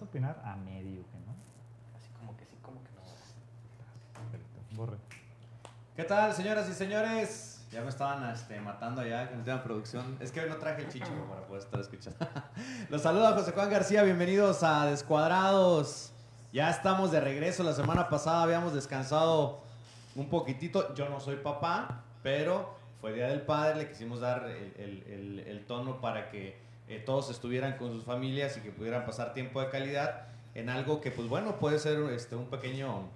A opinar, a medio que no. Así como que sí, como que no. Perfecto. Borre. ¿Qué tal, señoras y señores? Ya me estaban este, matando allá con el tema de producción. Es que hoy no traje el chicho para poder estar escuchando. Los saluda José Juan García. Bienvenidos a Descuadrados. Ya estamos de regreso. La semana pasada habíamos descansado un poquitito. Yo no soy papá, pero fue Día del Padre. Le quisimos dar el, el- el- el tono para que eh, todos estuvieran con sus familias y que pudieran pasar tiempo de calidad en algo que, pues bueno, puede ser este, un pequeño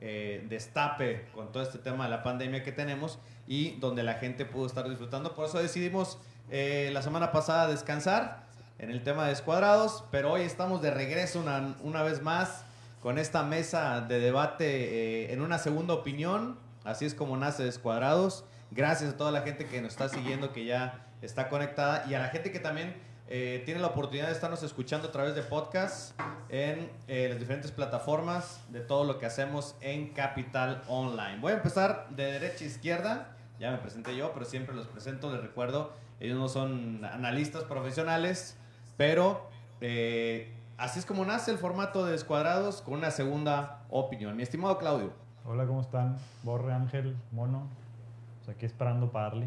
eh, destape con todo este tema de la pandemia que tenemos y donde la gente pudo estar disfrutando. Por eso decidimos eh, la semana pasada descansar en el tema de escuadrados, pero hoy estamos de regreso una, una vez más con esta mesa de debate eh, en una segunda opinión. Así es como nace Descuadrados. Gracias a toda la gente que nos está siguiendo, que ya está conectada y a la gente que también eh, tiene la oportunidad de estarnos escuchando a través de podcast en eh, las diferentes plataformas de todo lo que hacemos en Capital Online. Voy a empezar de derecha a izquierda. Ya me presenté yo, pero siempre los presento. Les recuerdo, ellos no son analistas profesionales, pero eh, así es como nace el formato de Descuadrados con una segunda opinión. Mi estimado Claudio. Hola, ¿cómo están? Borre, Ángel, Mono. Pues aquí esperando para Arly.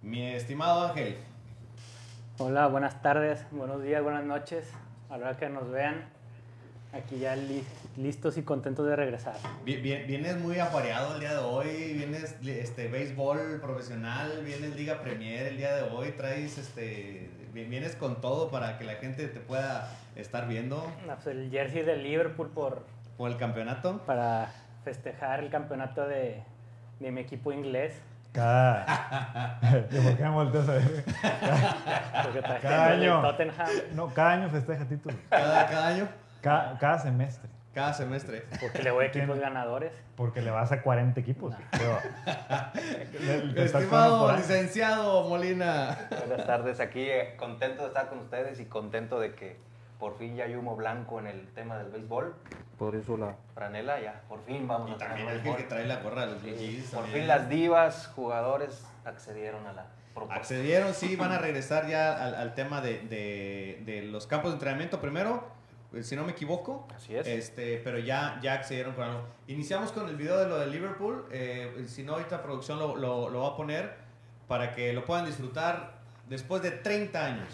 Mi estimado Ángel. Hola, buenas tardes, buenos días, buenas noches. A la hora que nos vean, aquí ya li- listos y contentos de regresar. Vi- Vienes muy apareado el día de hoy, vienes este, béisbol profesional, vienes Liga Premier el día de hoy, traes este, vi- vienes con todo para que la gente te pueda estar viendo Ah, pues, El jersey de Liverpool por, por el campeonato. para festejar el campeonato de, de mi equipo inglés. Cada. ¿De por qué me volteas a ver? Cada año. Tottenham. No, cada año festeja títulos. Cada, cada año, Cada, cada semestre. cada semestre. Porque le voy a equipos Tiene- ganadores. Porque le vas a 40 equipos. Pero, le- le estás pagando Estimado licenciado Molina. Buenas tardes, aquí eh, contento de estar con ustedes y contento de que por fin ya hay humo blanco en el tema del béisbol. Por eso la franela, ya por fin vamos Y a tener también el que trae la gorra de los Blue Sí, Jays por también. fin las divas, jugadores accedieron a la propuesta. Accedieron, sí, van a regresar ya al, al tema de, de- de los campos de entrenamiento primero, eh, si no me equivoco. Así es. Este, pero ya, ya accedieron con algo. Iniciamos con el video de lo de Liverpool. eh, si no, ahorita producción lo, lo- lo va a poner para que lo puedan disfrutar después de 30 años.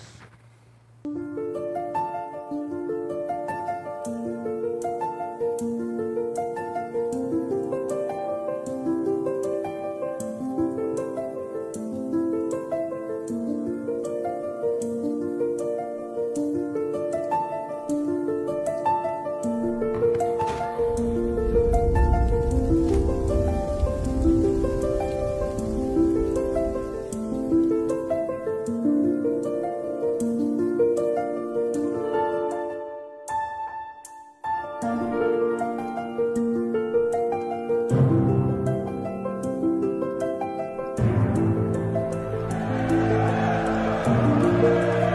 Bueno,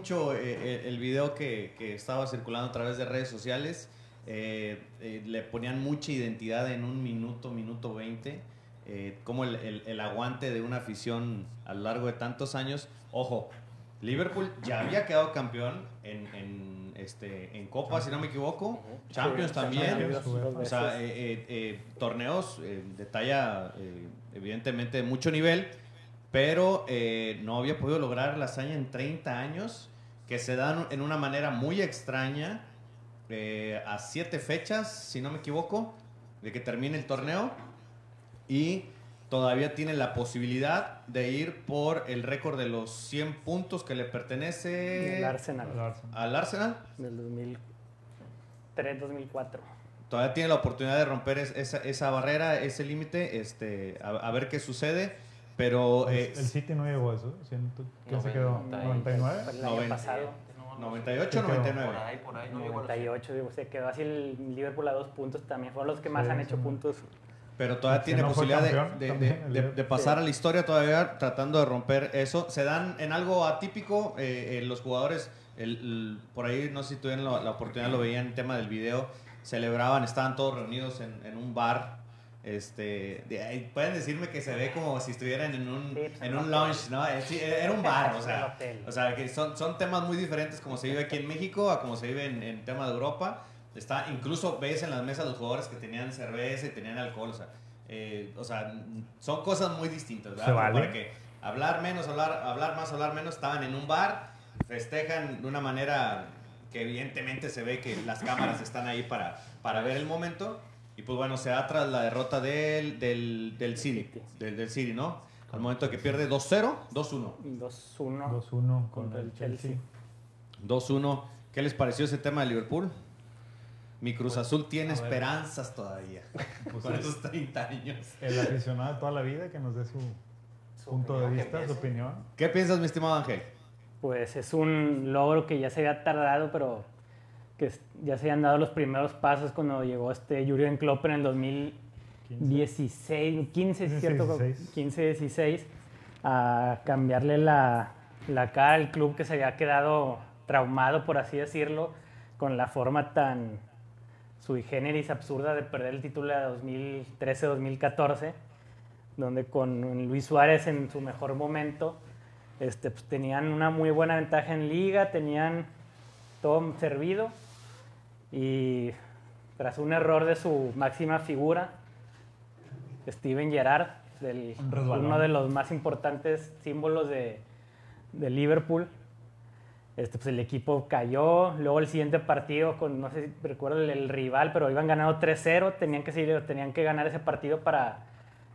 mucho eh, el, video que, que estaba circulando a través de redes sociales. Eh, eh, le ponían mucha identidad en un minuto, minuto 20. Eh, como el, el- el aguante de una afición a lo largo de tantos años. Ojo, Liverpool ya había quedado campeón en, en, este, en Copa, si no me equivoco. Champions Sí, también. Champions, O sea, eh, eh, eh, torneos eh, de talla, eh, evidentemente, de mucho nivel, pero eh, no había podido lograr la hazaña en 30 años, que se dan en una manera muy extraña, eh, a siete fechas, si no me equivoco, de que termine el torneo, y todavía tiene la posibilidad de ir por el récord de los 100 puntos que le pertenece El Arsenal. Al Arsenal. Del 2003-2004. todavía tiene la oportunidad de romper es- esa, esa barrera, ese límite, este, a, a ver qué sucede. Pero El, eh, el City no llegó a eso. ¿Quién se quedó? Noventa y- ¿99? Fue el año pasado. 98, Sí, quedó. 99. Por ahí, por ahí. No llegó a los 98, digo, se quedó así el Liverpool a dos puntos también. Fueron los que más Sí, han hecho sí. puntos. Pero todavía Si tiene no posibilidad de- campeón, de, también, de- de- de pasar Sí. a la historia todavía tratando de romper eso. Se dan en algo atípico eh, eh, los jugadores, el- el- por ahí no sé si tuvieron la, la oportunidad, lo veían en tema del video, celebraban, estaban todos reunidos en, en un bar. Este, de pueden decirme que se ve como si estuvieran en un, Sí, pues, en un un lounge, ¿no? Eh, sí, era un bar, o sea, o sea, que son, son temas muy diferentes como se vive aquí en México a como se vive en, en tema de Europa. Está, incluso ves en las mesas los jugadores que tenían cerveza y tenían alcohol, o sea, eh, o sea, son cosas muy distintas, ¿verdad? Vale. Para que hablar menos, hablar, hablar más, hablar menos, estaban en un bar, festejan de una manera que evidentemente se ve que las cámaras están ahí para, para ver el momento. Y pues bueno, se da tras la derrota del, del, del City, del, del City, ¿no? Al momento que pierde 2-0, 2-1. 2-1. 2-1 con Contra el el Chelsea. Chelsea. 2-1. ¿Qué les pareció ese tema de Liverpool? Mi Cruz Azul tiene esperanzas todavía. Pues con es esos 30 años. el aficionado de toda la vida que nos dé su Su punto de opinión, vista, su opinión. ¿Qué piensas, mi estimado Ángel? Pues es un logro que ya se había tardado, pero que ya se habían dado los primeros pasos cuando llegó este Jurgen Klopp en el 2016, 15, ¿es ¿cierto? 16. 15, 16, a cambiarle la, la cara al club que se había quedado traumado, por así decirlo, con la forma tan sui generis absurda de perder el título de 2013-2014, donde con Luis Suárez en su mejor momento este, pues, tenían una muy buena ventaja en liga, tenían todo servido y tras un error de su máxima figura, Steven Gerrard, del- uno de los más importantes símbolos de, de Liverpool, este, pues el equipo cayó. Luego el siguiente partido, con, no sé si recuerdo el, el rival, pero iban ganando 3-0. Tenían que, seguir, tenían que ganar ese partido para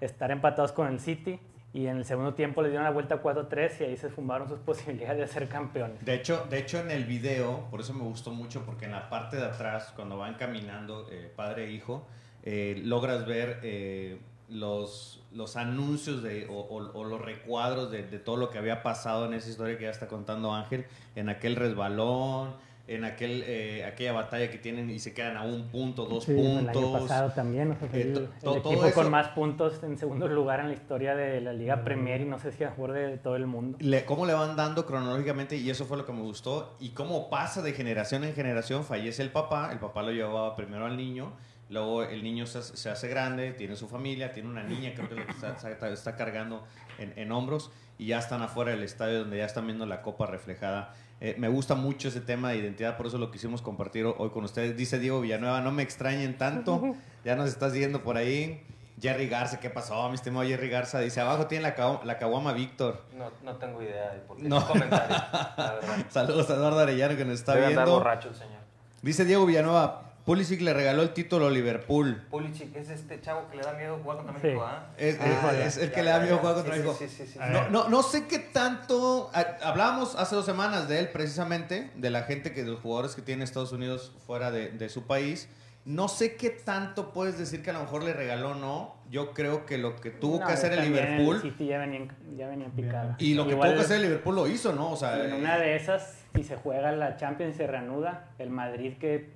estar empatados con el City. Y en el segundo tiempo le dieron la vuelta 4-3 y ahí se fumaron sus posibilidades de ser campeones. De hecho, de hecho, en el video, por eso me gustó mucho, porque en la parte de atrás, cuando van caminando eh, padre e hijo, eh, logras ver eh, los, los anuncios de, o, o- o los recuadros de, de todo lo que había pasado en esa historia que ya está contando Ángel, en aquel resbalón, en aquel, eh, aquella batalla que tienen y se quedan a un punto, dos Sí, El año puntos. pasado también. o sea, Eh, el, el equipo con más puntos en segundo lugar en la historia de la Liga Premier y no sé si a favor de todo el mundo. Le- cómo le van dando cronológicamente y eso fue lo que me gustó y cómo pasa de generación en generación fallece el papá el papá lo llevaba primero al niño luego el niño se, hace- se hace grande tiene su familia tiene una niña creo que está, está- está cargando en, en hombros y ya están afuera del estadio donde ya están viendo la copa reflejada Eh, me gusta mucho ese tema de identidad por eso lo quisimos compartir hoy con ustedes dice Diego Villanueva no me extrañen tanto ya nos estás siguiendo por ahí Jerry Garza, ¿qué pasó? Mi estimado Jerry Garza dice, abajo tiene la, ca- la caguama Víctor. No, no tengo idea de por qué. No. La verdad. Saludos a Eduardo Arellano que nos está Debe viendo. borracho el señor. Dice Diego Villanueva, Pulisic le regaló el título a Liverpool. Pulisic es este chavo que le da miedo jugar contra Sí. México, ¿ah? Es, Ah, es- ya, es el ya, que le da miedo ya. jugar contra Sí, México. Sí, sí, sí, sí. No, no, no sé qué tanto. Hablamos hace dos semanas de él, precisamente, de la gente que, de los jugadores que tiene Estados Unidos fuera de, de su país. No sé qué tanto puedes decir que a lo mejor le regaló o no. Yo creo que lo que tuvo No, que hacer el también Liverpool El City ya venían, ya venían picados. y lo que Igual, tuvo que hacer el Liverpool lo hizo, ¿no? O sea, En una de esas, si se juega la Champions y se reanuda, el Madrid que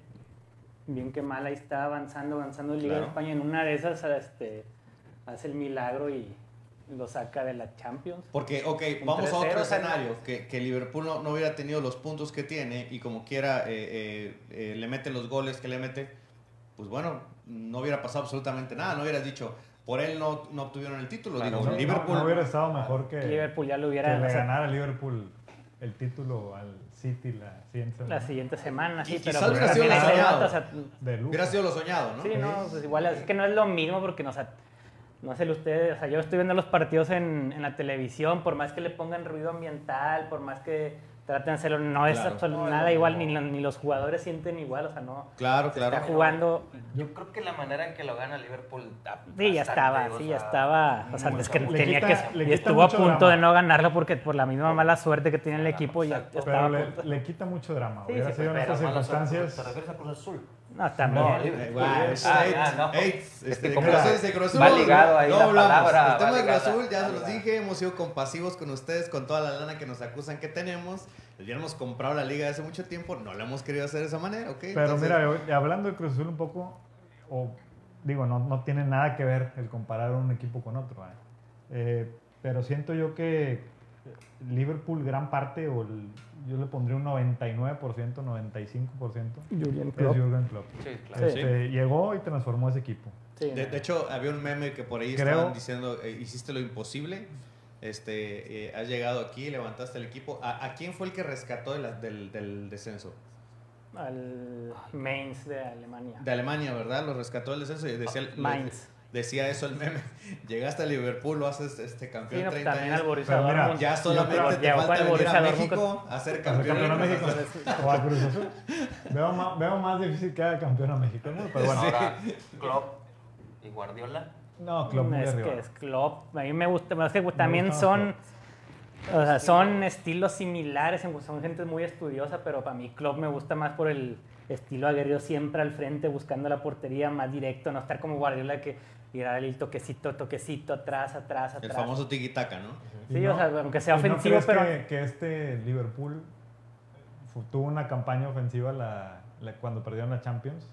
bien que mal ahí está avanzando, avanzando en Liga Claro. de España, en una de esas este, hace el milagro y lo saca de la Champions. Porque, ok, Un vamos a otro 3-0, escenario, que, que Liverpool no, no hubiera tenido los puntos que tiene y como quiera eh, eh, eh, le mete los goles que le mete, pues bueno, no hubiera pasado absolutamente nada, no hubieras dicho, por él no, no obtuvieron el título, Claro, digo, No, Liverpool... no hubiera estado mejor que, Liverpool ya lo que hubiera le ganara a Liverpool el título al City la siguiente la semana. siguiente semana, Y sí, quizás pero hubiera pues, sido también lo soñado. o sea. Hubiera sido lo soñado, ¿no? Sí, no, pues igual es que no es lo mismo porque no, o sea, no sé ustedes, o sea, yo estoy viendo los partidos en, en la televisión, por más que le pongan ruido ambiental, por más que traten de hacerlo, no es Claro. absolut- No, nada no, igual, no. ni, lo- ni los jugadores sienten igual, o sea, no. Claro, Se claro. está jugando, Yo creo que la manera en que lo gana Liverpool. sí, ya estaba, sí, ya estaba, o sea, es que. Le tenía quita- que, y estuvo a punto drama. de no ganarlo porque por la misma mala suerte que tiene el equipo ya estaba Pero a le, punto. le quita mucho drama. Sí, Hubiera sido en estas suerte. ¿Te refieres a Cruz Azul? No, también. No, Eh, Liverpool. bueno, Ah, ah, no. Es este, que como Cruz Azul, este, va ligado ahí la palabra, El tema de Cruz Azul, ya se los dije, hemos sido compasivos con ustedes con toda la lana que nos acusan que tenemos. Les hubiéramos comprado la liga hace mucho tiempo, no la hemos querido hacer de esa manera, ¿ok? Pero Entonces, mira, yo- hablando de Cruz Azul un poco, o digo, no, no tiene nada que ver el comparar un equipo con otro. ¿eh? Eh, pero siento yo que Liverpool, gran parte, o el- yo le pondría un 99%, 95%, Jürgen es Klopp. Jürgen Klopp. Sí, claro. Este, Llegó y transformó ese equipo. Sí, De, hecho, había un meme que por ahí Creo- estaban diciendo, eh, hiciste lo imposible, este, eh, has llegado aquí, levantaste el equipo. ¿A, a quién fue el que rescató de la- del, del descenso? al Mainz de Alemania. De Alemania, ¿verdad? Lo rescató del descenso y decía, lo- Mainz. Decía eso el meme. Llegaste a Liverpool, lo haces este, campeón Sí, no, 30 también al años. Borussia Pero mira. Ya solamente creo- te falta al venir Borussia a México a ser Hacer campeón. campeón a México Cruz Azul. o a Cruz Azul. Veo más, veo más difícil que haga campeón a México, ¿no? Pero bueno, Ahora, Klopp y Guardiola. no, Klopp muy es arriba. que es Klopp. A mí me gusta, es que también gusta más son, o sea, son estilos similares, son gente muy estudiosa, pero para mí Klopp me gusta más por el estilo aguerrido siempre al frente, buscando la portería más directo, no estar como Guardiola que tirar el toquecito, toquecito, atrás, atrás, atrás. El famoso tiki-taka, ¿no? Sí, Y o no- sea, aunque sea ¿y no ofensivo, crees pero... que, que este Liverpool fu- tuvo una campaña ofensiva la- la- cuando perdieron la Champions?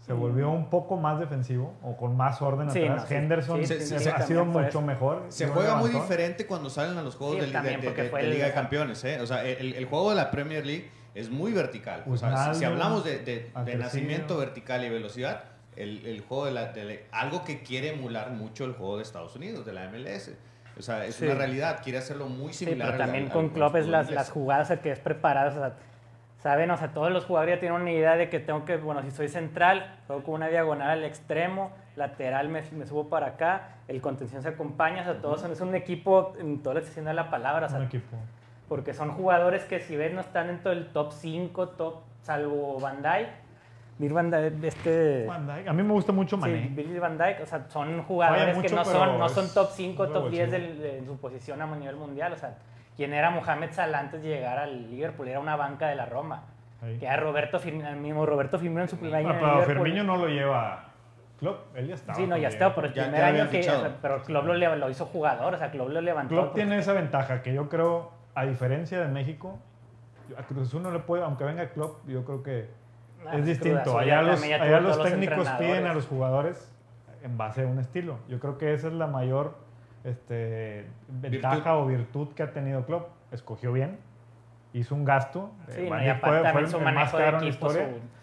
Se volvió un poco más defensivo o con más orden Mm. Sí, atrás. no, sí, Henderson sí, sí, se- sí, ha sido mucho mejor. Se juega muy diferente cuando salen a los juegos Sí, de, también, de- de- de el- Liga de Campeones, ¿eh? O sea, el, el juego de la Premier League es muy vertical. O sea, si- hablamos de, de- de Angelino. nacimiento vertical y velocidad, el, el juego de la, de la- algo que quiere emular mucho el juego de Estados Unidos, de la MLS. O sea, es Sí. una realidad, quiere hacerlo muy Sí, similar. pero también al- con al Klopp es las, las jugadas que es preparado, o sea, saben, o sea, todos los jugadores ya tienen una idea de que tengo que, bueno, si soy central, juego con una diagonal al extremo, lateral me, me subo para acá, el contención se acompaña, o sea, todos son, es un equipo en toda la extensión de la palabra, o sea, Un equipo. porque son jugadores que si ves no están dentro del top 5, top, salvo Van Vir Van Dijk, este... Van. A mí me gusta mucho Sí, Mané. Virgil van Dijk, o sea, son jugadores mucho, que no son, no son top 5, un top 10 revulsivo. del- de, su posición a nivel mundial. O sea, quien era Mohamed Salah antes de llegar al Liverpool, era una banca de la Roma. Ahí. Que era Roberto Firmino, el mismo Roberto Firmino en su primer año en el pero. Firmino no lo lleva Klopp, él ya estaba. Sí, no, ya estaba, pero el Ya- primer ya año que, fichado. o sea, pero Klopp lo, hizo jugador, o sea, Klopp lo levantó. Klopp porque- tiene esa ventaja que yo creo, a diferencia de México, a Cruz Azul no le puede, aunque venga Klopp, yo creo que Ah, es Cruz distinto. Allá los, allá los técnicos piden a los jugadores en base a un estilo. Yo creo que esa es la mayor este, ventaja o virtud que ha tenido Klopp. Escogió bien, hizo un gasto. eh, Sí, no, Van y aparte fue- fue también el- su manejo de equipo, su-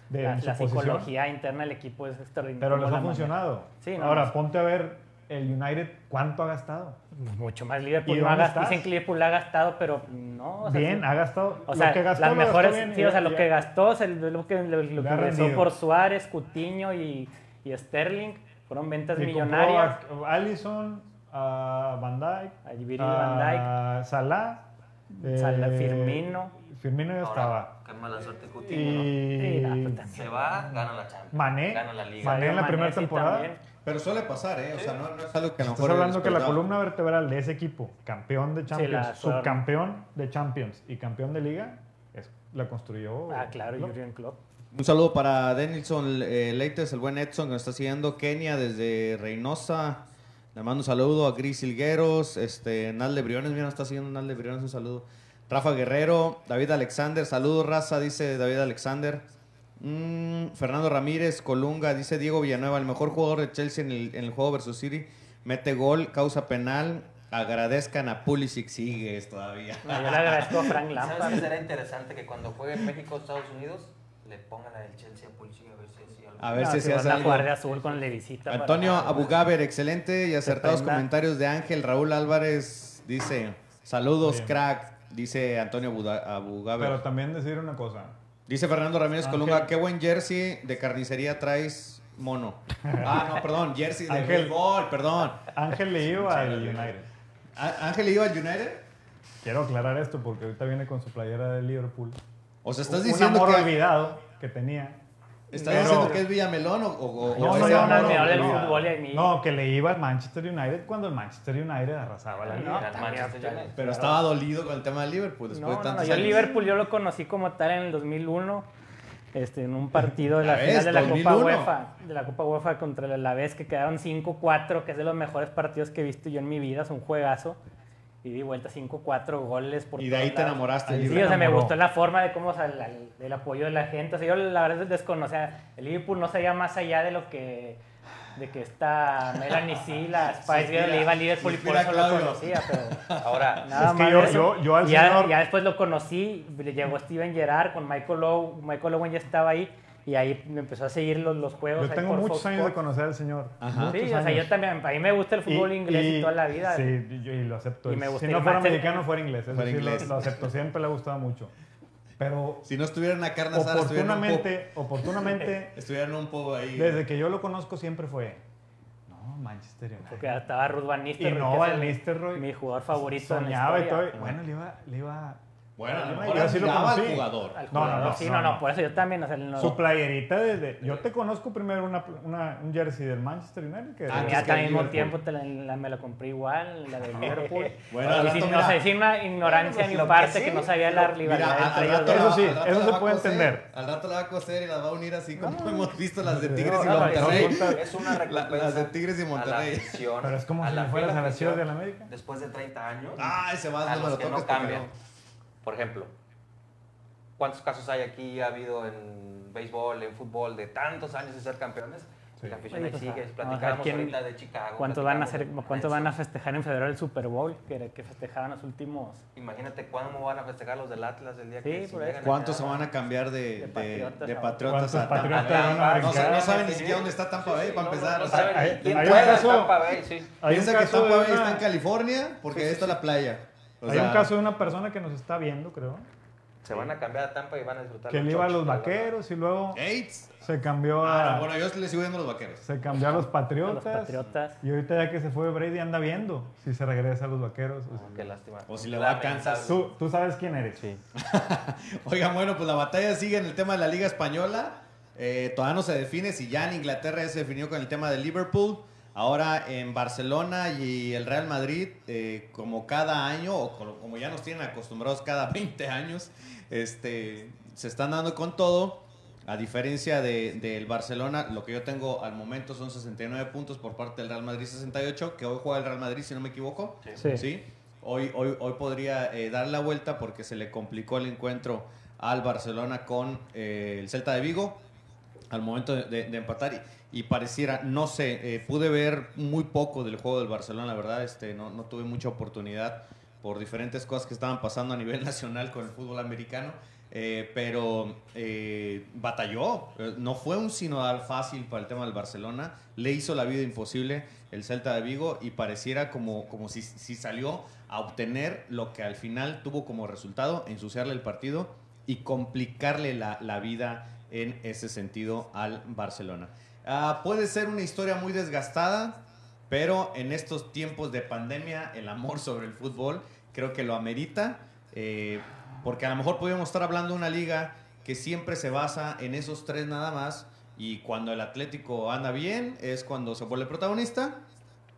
de- la, la posición. psicología interna del equipo es extraordinaria. Pero les ha funcionado. Sí, no, Ahora, es- ponte a ver el United, ¿cuánto ha gastado? Mucho más Liverpool. ¿Y no ha? Dicen que Liverpool ha gastado, pero no. o sea, bien, sí. ha gastado. O sea, lo que gastó, las lo gastó mejores, bien sí, o sea, ya- lo que gastó, o sea, lo que, lo, lo que rendido. por Suárez, Cutiño y, y Sterling, fueron ventas millonarias. a Allison, a Van Dijk, A Virgil van a Salah, Salah, eh, Firmino. Firmino ya estaba. Ahora, qué mala suerte Coutinho. Y Sí, no, pues, también. Se va, gana la Champions. Mané. Gana la Liga. Mané en la Mané, primera sí, temporada. también. Pero suele pasar, ¿eh? O sea, no, no es algo que a lo Estás mejor hablando que la columna vertebral de ese equipo, campeón de Champions, la- subcampeón de Champions y campeón de Liga, es, la construyó. Ah, claro, Klopp. Jurgen Klopp. Un saludo para Denilson eh, Leites, el buen Edson que nos está siguiendo. Kenia desde Reynosa. Le mando un saludo a Gris Hilgueros. Este, Nalde Briones, mira, nos está siguiendo Nalde Briones, un saludo. Rafa Guerrero, David Alexander, saludos raza, dice David Alexander. Mm, Fernando Ramírez, Colunga, dice Diego Villanueva, el mejor jugador de Chelsea en el, en el juego versus City. Mete gol, causa penal. Agradezcan a Pulisic, sigues todavía. No, yo le agradezco a Frank ¿Sabes qué Lampard. será interesante? Que cuando juegue México Estados Unidos, le pongan la del Chelsea a Pulisic a ver si así algo. A ver No, si si se hace algo. jugar de azul con Levisita. para- Antonio Abugaber, excelente y acertados comentarios de Ángel. Raúl Álvarez dice, saludos Bien. crack, dice Antonio Abugaber. Pero también decir una cosa. Dice Fernando Ramírez Ángel. Colunga, qué buen jersey de carnicería traes, mono. ah, no, perdón, jersey de Ángel. béisbol, perdón. Ángel le iba al United. ¿Ángel iba al United? Quiero aclarar esto porque ahorita viene con su playera de Liverpool. O sea, ¿estás un diciendo amor que, olvidado que tenía. ¿Estás Pero- diciendo que es Villamelón o, o, o- Yo o del fútbol y a mí- No, que le iba al Manchester United cuando el Manchester United arrasaba la No, liga. Pero estaba dolido con el tema de Liverpool después No, de no, no, tantos yo años. Liverpool yo lo conocí como tal en el 2001. este, en un partido de la La final de la 2001. Copa UEFA, de la Copa UEFA contra el Alavés que quedaron 5-4, que es de los mejores partidos que he visto yo en mi vida, es un juegazo. Y di vuelta 5-4 goles por Y de ahí todos te lados. enamoraste. Sí, o sea, me gustó la forma de cómo, o sea, la- el apoyo de la gente. O sea, yo la verdad desconocía. El Liverpool no sabía más allá de lo que. de que esta Melanie sí, la Spice Girl, le iba a Liverpool y por eso lo conocía. Pero Ahora, nada Es que más. yo- eso. yo- yo al ya, señor- ya después lo conocí, le llegó Steven Gerrard con Michael Owen. Michael Owen ya estaba ahí. Y ahí me empezó a seguir los, los juegos. Yo ahí tengo por muchos Fox años de Sports. conocer al señor. Ajá. Sí, o sea, yo también. A mí me gusta el fútbol inglés y, toda la vida. Sí, y, yo- y lo acepto. Y me gusta si no fuera mexicano, fuera inglés. Eso Fuera sí, inglés. Lo, lo acepto. Siempre le ha gustado mucho. Pero Si no estuvieran a carne asada, un oportunamente, oportunamente. Estuvieran un poco ahí. desde que yo lo conozco siempre fue, no, Manchester United. Porque estaba Ruth Van Y Nistelrooy. no, que es Van el- Nistelrooy Mi jugador favorito soñaba en y la todo. historia. Bueno, le iba, le iba Bueno, a lo Yo lo al jugador. Al No, no, no, sí, no, no, por eso yo también. O sea, no- Su playerita desde. Yo te conozco primero una, una- un jersey del Manchester United que Ah, a mí que al el mismo Liverpool. tiempo te la, la- me la compré igual, la de Liverpool. Bueno, y sin, no sé, sin una ignorancia de mi pues, lo parte que no sabía la rivalidad entre ellos la- Eso sí, eso la se puede entender. Al rato la va a coser y las va a unir así como No. hemos visto las de Tigres y Monterrey. es una La- recompensa las de Tigres y la Monterrey. Pero es como a si la fueras a afición, de la América. Después de 30 años, Ah, ese va, a los lo que no cambian. Por ejemplo, ¿cuántos casos hay aquí ha habido en béisbol, en fútbol, de tantos años de ser campeones? Sí. La afición ahí sigue. Platicábamos ahorita de Chicago. ¿Cuántos van, a hacer, ¿Cuántos van a festejar en febrero el Super Bowl? Que, que festejaban los últimos. Imagínate cuándo van a festejar los del Atlas el día Sí, que por ¿Cuántos se van a cambiar de, De de, Patriotas de a- Patriotas ¿Cuántos a Tampa Bay? No, saben ni siquiera dónde está Tampa Bay para empezar. no saben quién caso- Tampa Bay, sí. Piensa que Tampa Bay está en California porque ahí está la playa. O Hay un sea, caso de una persona que nos está viendo, creo, Se van a cambiar a Tampa y van a disfrutar. que él iba a los vaqueros y luego Eights. se cambió Ah, a, no, bueno, yo le sigo viendo a los vaqueros. se cambió a los patriotas. A los Patriotas. Y ahorita ya que se fue Brady anda viendo si se regresa a los vaqueros. o si- Qué lástima. O si le va a Kansas. Tú, tú sabes quién eres. Sí. Oigan, bueno, pues la batalla sigue en el tema de la Liga Española. Eh, todavía no se define si ya en Inglaterra ya se definió con el tema de Liverpool. Ahora en Barcelona y el Real Madrid, eh, como cada año, o como- ya nos tienen acostumbrados cada 20 años, este, se están dando con todo. A diferencia de- del Barcelona, lo que yo tengo al momento son 69 puntos por parte del Real Madrid 68, que hoy juega el Real Madrid, si no me equivoco. Sí. ¿sí? Hoy, hoy, hoy podría eh, dar la vuelta porque se le complicó el encuentro al Barcelona con eh, el Celta de Vigo al momento de, de- de empatar y, y pareciera, no sé, eh, pude ver muy poco del juego del Barcelona, la verdad, este, no, no tuve mucha oportunidad por diferentes cosas que estaban pasando a nivel nacional con el fútbol americano, eh, pero eh, batalló, Eh, no fue un sinodal fácil para el tema del Barcelona, le hizo la vida imposible el Celta de Vigo y pareciera como, como si, si salió a obtener lo que al final tuvo como resultado, ensuciarle el partido y complicarle la, la vida en ese sentido al Barcelona. Ah, puede ser una historia muy desgastada, pero en estos tiempos de pandemia el amor sobre el fútbol creo que lo amerita, eh, porque a lo mejor podríamos estar hablando de una liga que siempre se basa en esos tres nada más y cuando el Atlético anda bien es cuando se vuelve protagonista,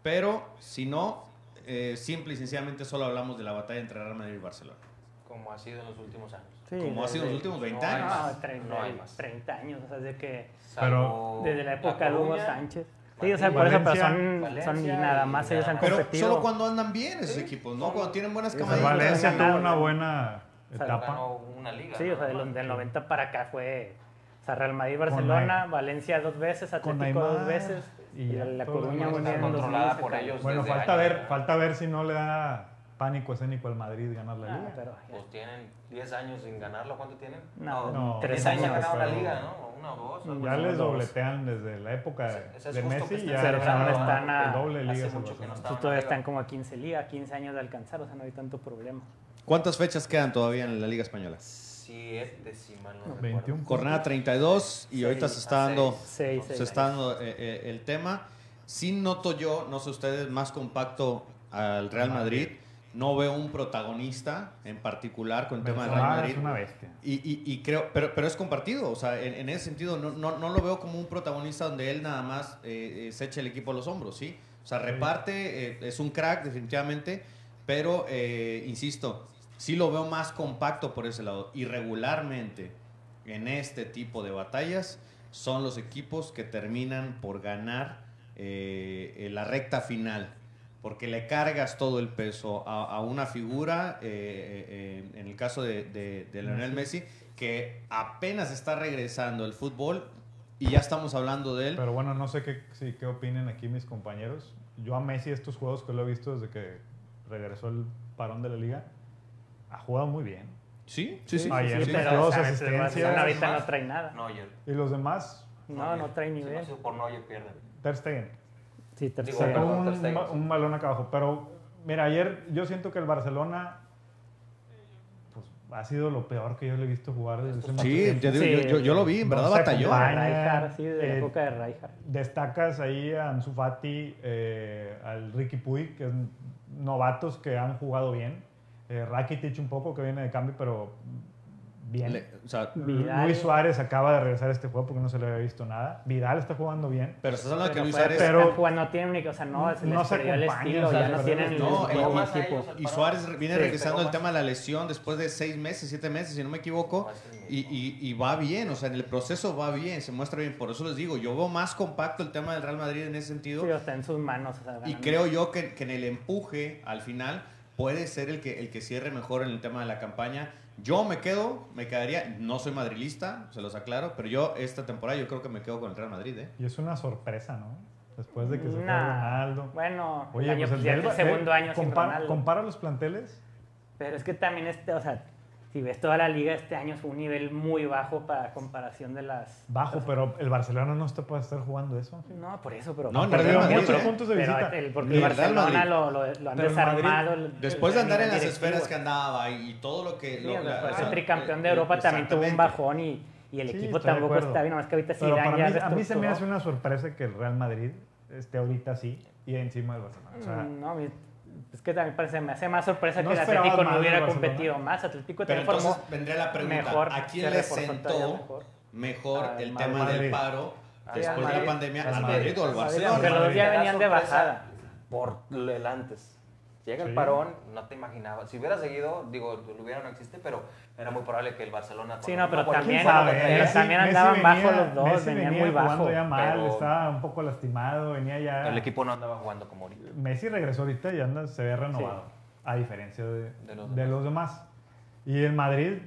pero si no, eh, simple y sencillamente solo hablamos de la batalla entre Real Madrid y Barcelona. Como ha sido en los últimos años. Sí, Como ha sido en los últimos 20 no hay años. más. No, 30, No hay más. 30 años, o sea, desde que Salvo desde la época de Hugo Sánchez. Sí, o sea, por eso, pero son, Valencia son nada más ellos han nada Pero competido. solo cuando andan bien esos equipos, ¿no? Cuando tienen buenas Sí, camaditas. Valencia tuvo una buena etapa. una liga. Sí, o sea, de los- del 90 para acá fue o sea, Real Madrid, Con Barcelona, Nay- Valencia dos veces, con Atlético dos veces y y la Coruña muy está bien en controlada 2000, por ellos. Bueno, desde falta ver, falta ver si no le da pánico escénico al Madrid ganar la No, liga. pero. Pues tienen 10 años sin ganarlo. ¿Cuánto tienen? No, No, tres 10 años ganado la liga, ¿no? Una o dos. Ya les dos. dobletean desde la época ese es de Messi. están Ya Pero ganaron ahora están a- doble de hace mucho que no Barcelona. está. Estos todavía están como a 15 ligas, 15 años de alcanzar, o sea, no hay tanto problema. ¿Cuántas fechas quedan todavía en la Liga Española? Siete, si mal no recuerdo. 21. Jornada 32 y ahorita se está dando, Seis, se está dando eh, eh, el tema. Sí noto yo, no sé ustedes, más compacto al Real Madrid. No veo un protagonista en particular con el tema del Real Madrid. es una bestia. Y, y- y creo, pero, pero es compartido, o sea, en, en ese sentido no, no, no lo veo como un protagonista donde él nada más eh, eh, se eche el equipo a los hombros, ¿sí? O sea, reparte, eh, es un crack definitivamente, pero, eh, insisto, sí lo veo más compacto por ese lado. Y regularmente, en este tipo de batallas son los equipos que terminan por ganar eh, la recta final. Porque le cargas todo el peso a, a una figura, eh, eh, en el caso de, de, de Lionel Messi, que apenas está regresando el fútbol y ya estamos hablando de él. Pero bueno, no sé qué, sí, qué opinen aquí mis compañeros. Yo a Messi estos juegos que lo he visto desde que regresó el parón de la liga, ha jugado muy bien. Sí, sí, sí. Ayer sí, metió pero dos o sea, el asistencias. Ahorita no trae nada. Neuer. Y los demás, No, no trae Si no ha nivel. sido por Neuer pierde. Ter Stegen. Sí, Ter Digo, Stegen. Sacó perdón, Ter un, un balón acá abajo. Pero, mira, ayer yo siento que el Barcelona pues, ha sido lo peor que yo le he visto jugar desde mucho Sí, yo, digo, Sí, yo, yo- yo lo vi, en verdad batalló. Rijkaard, sí, de la Eh, época de Rijkaard. Destacas ahí a Ansu Fati, eh, al Ricky Puig, que es novatos que han jugado bien. Eh, Rakitic un poco, que viene de cambio, pero bien. Le- o sea, Vidal. Luis Suárez acaba de regresar a este juego porque no se le había visto nada. Vidal está jugando bien. pero estás hablando de que Luis Suárez... pero- jugando, no tienen ni, o sea, no, se no les se perdió el acompaña, estilo, o sea, ya no tienen el no, mismo y- equipo. Suárez viene Sí, regresando el tema de la lesión después de seis meses, siete meses, si no me equivoco. El Y, mismo. y- y va bien, o sea, en el proceso va bien, se muestra bien. Por eso les digo, yo veo más compacto el tema del Real Madrid en ese sentido. Sí, está en sus manos. o sea, Y creo yo que, que en el empuje al final puede ser el que, el que cierre mejor en el tema de la campaña. Yo me quedo, me quedaría, no soy madrilista, se los aclaro, pero yo esta temporada yo creo que me quedo con el Real Madrid, ¿eh? Y es una sorpresa, ¿no? Después de que se fue Nah, Ronaldo. Bueno, Oye, año, pues el, ya del- es el segundo año sin compara, Ronaldo. compara los planteles. Pero es que también este, o sea, si ves toda la liga este año fue un nivel muy bajo para comparación de las... Bajo, pero el Barcelona no está para estar jugando eso. No, por eso, pero... No, el Madrid, muchos puntos de pero visita. el- porque el el Real Barcelona Madrid. lo, lo, lo han Pero el desarmado. el- Después el de andar en las esferas que andaba y, y todo lo que... Sí, lo- la- sea, tricampeón de eh, Europa también tuvo un bajón y, y el Sí, equipo tampoco está bien, nomás que ahorita Pero Zidane para ya mí, a mí se me hace una sorpresa que el Real Madrid esté ahorita así y encima del Barcelona. O sea, Mm, no, es que también parece, me hace más sorpresa ¿No que el Atlético no hubiera competido más. Atlético Pero también entonces formó vendría la pregunta, mejor, ¿a quién se le sentó mejor. el Madrid. tema del paro después de la pandemia? Al ¿Al Madrid. Madrid o al Barcelona? aunque los dos ya venían de bajada. Por el antes. Llega Sí. el parón, no te imaginabas. Si hubiera seguido, digo, lo hubiera no existe, pero era muy probable que el Barcelona. Sí, no, pero también- también andaban venía- bajo los dos, Messi venían venía muy jugando bajo, ya mal, pero- estaba un poco lastimado, venía ya... el equipo no andaba jugando como ahorita. Messi regresó ahorita y anda, se ve renovado, a diferencia de, De los de los demás. Y el Madrid,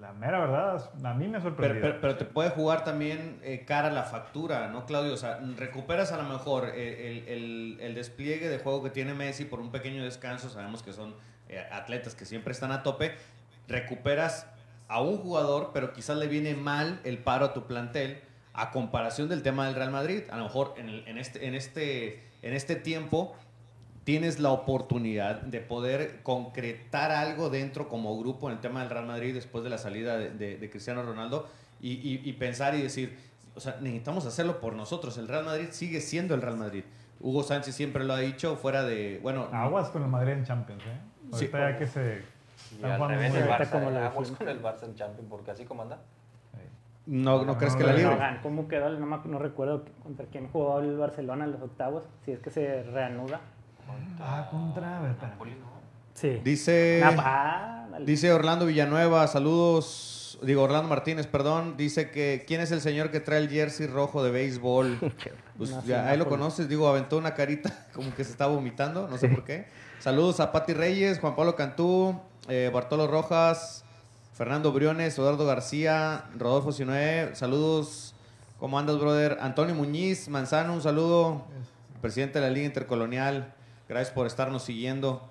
la mera verdad, a mí me pero, pero te puede jugar también eh, cara a la factura, ¿no, Claudio? O sea, recuperas a lo mejor eh, el, el- el despliegue de juego que tiene Messi por un pequeño descanso. Sabemos que son eh, atletas que siempre están a tope. Recuperas a un jugador, pero quizás le viene mal el paro a tu plantel a comparación del tema del Real Madrid. A lo mejor en, el- en este, en, este, en este tiempo tienes la oportunidad de poder concretar algo dentro como grupo en el tema del Real Madrid después de la salida de, de- de Cristiano Ronaldo y, y- y pensar y decir, o sea, necesitamos hacerlo por nosotros. El Real Madrid sigue siendo el Real Madrid. Hugo Sánchez siempre lo ha dicho, fuera de, bueno, Aguas con el Madrid en Champions, ¿eh? Sí. Ahorita ya que se... Y al revés, muy el bien. Ahorita como Barça, lo aguas con el Barça en Champions, porque así como anda. no, no, No, crees no, que la libre. No, ¿Cómo quedó? No, me- no recuerdo contra quién jugó el Barcelona en los octavos, si es que se reanuda. Ah, contra... a ver, ¿no? Sí. Dice... Ah. Dice Orlando Villanueva, saludos. Digo, Orlando Martínez, perdón. Dice que ¿quién es el señor que trae el jersey rojo de béisbol? Pues No, sí, ya, ahí lo conoces, digo, aventó una carita como que se está vomitando, no sé por qué. Saludos a Pati Reyes, Juan Pablo Cantú, eh, Bartolo Rojas, Fernando Briones, Eduardo García, Rodolfo Sinoé. Saludos, ¿cómo andas, brother? Antonio Muñiz, Manzano, un saludo. Presidente de la Liga Intercolonial, gracias por estarnos siguiendo.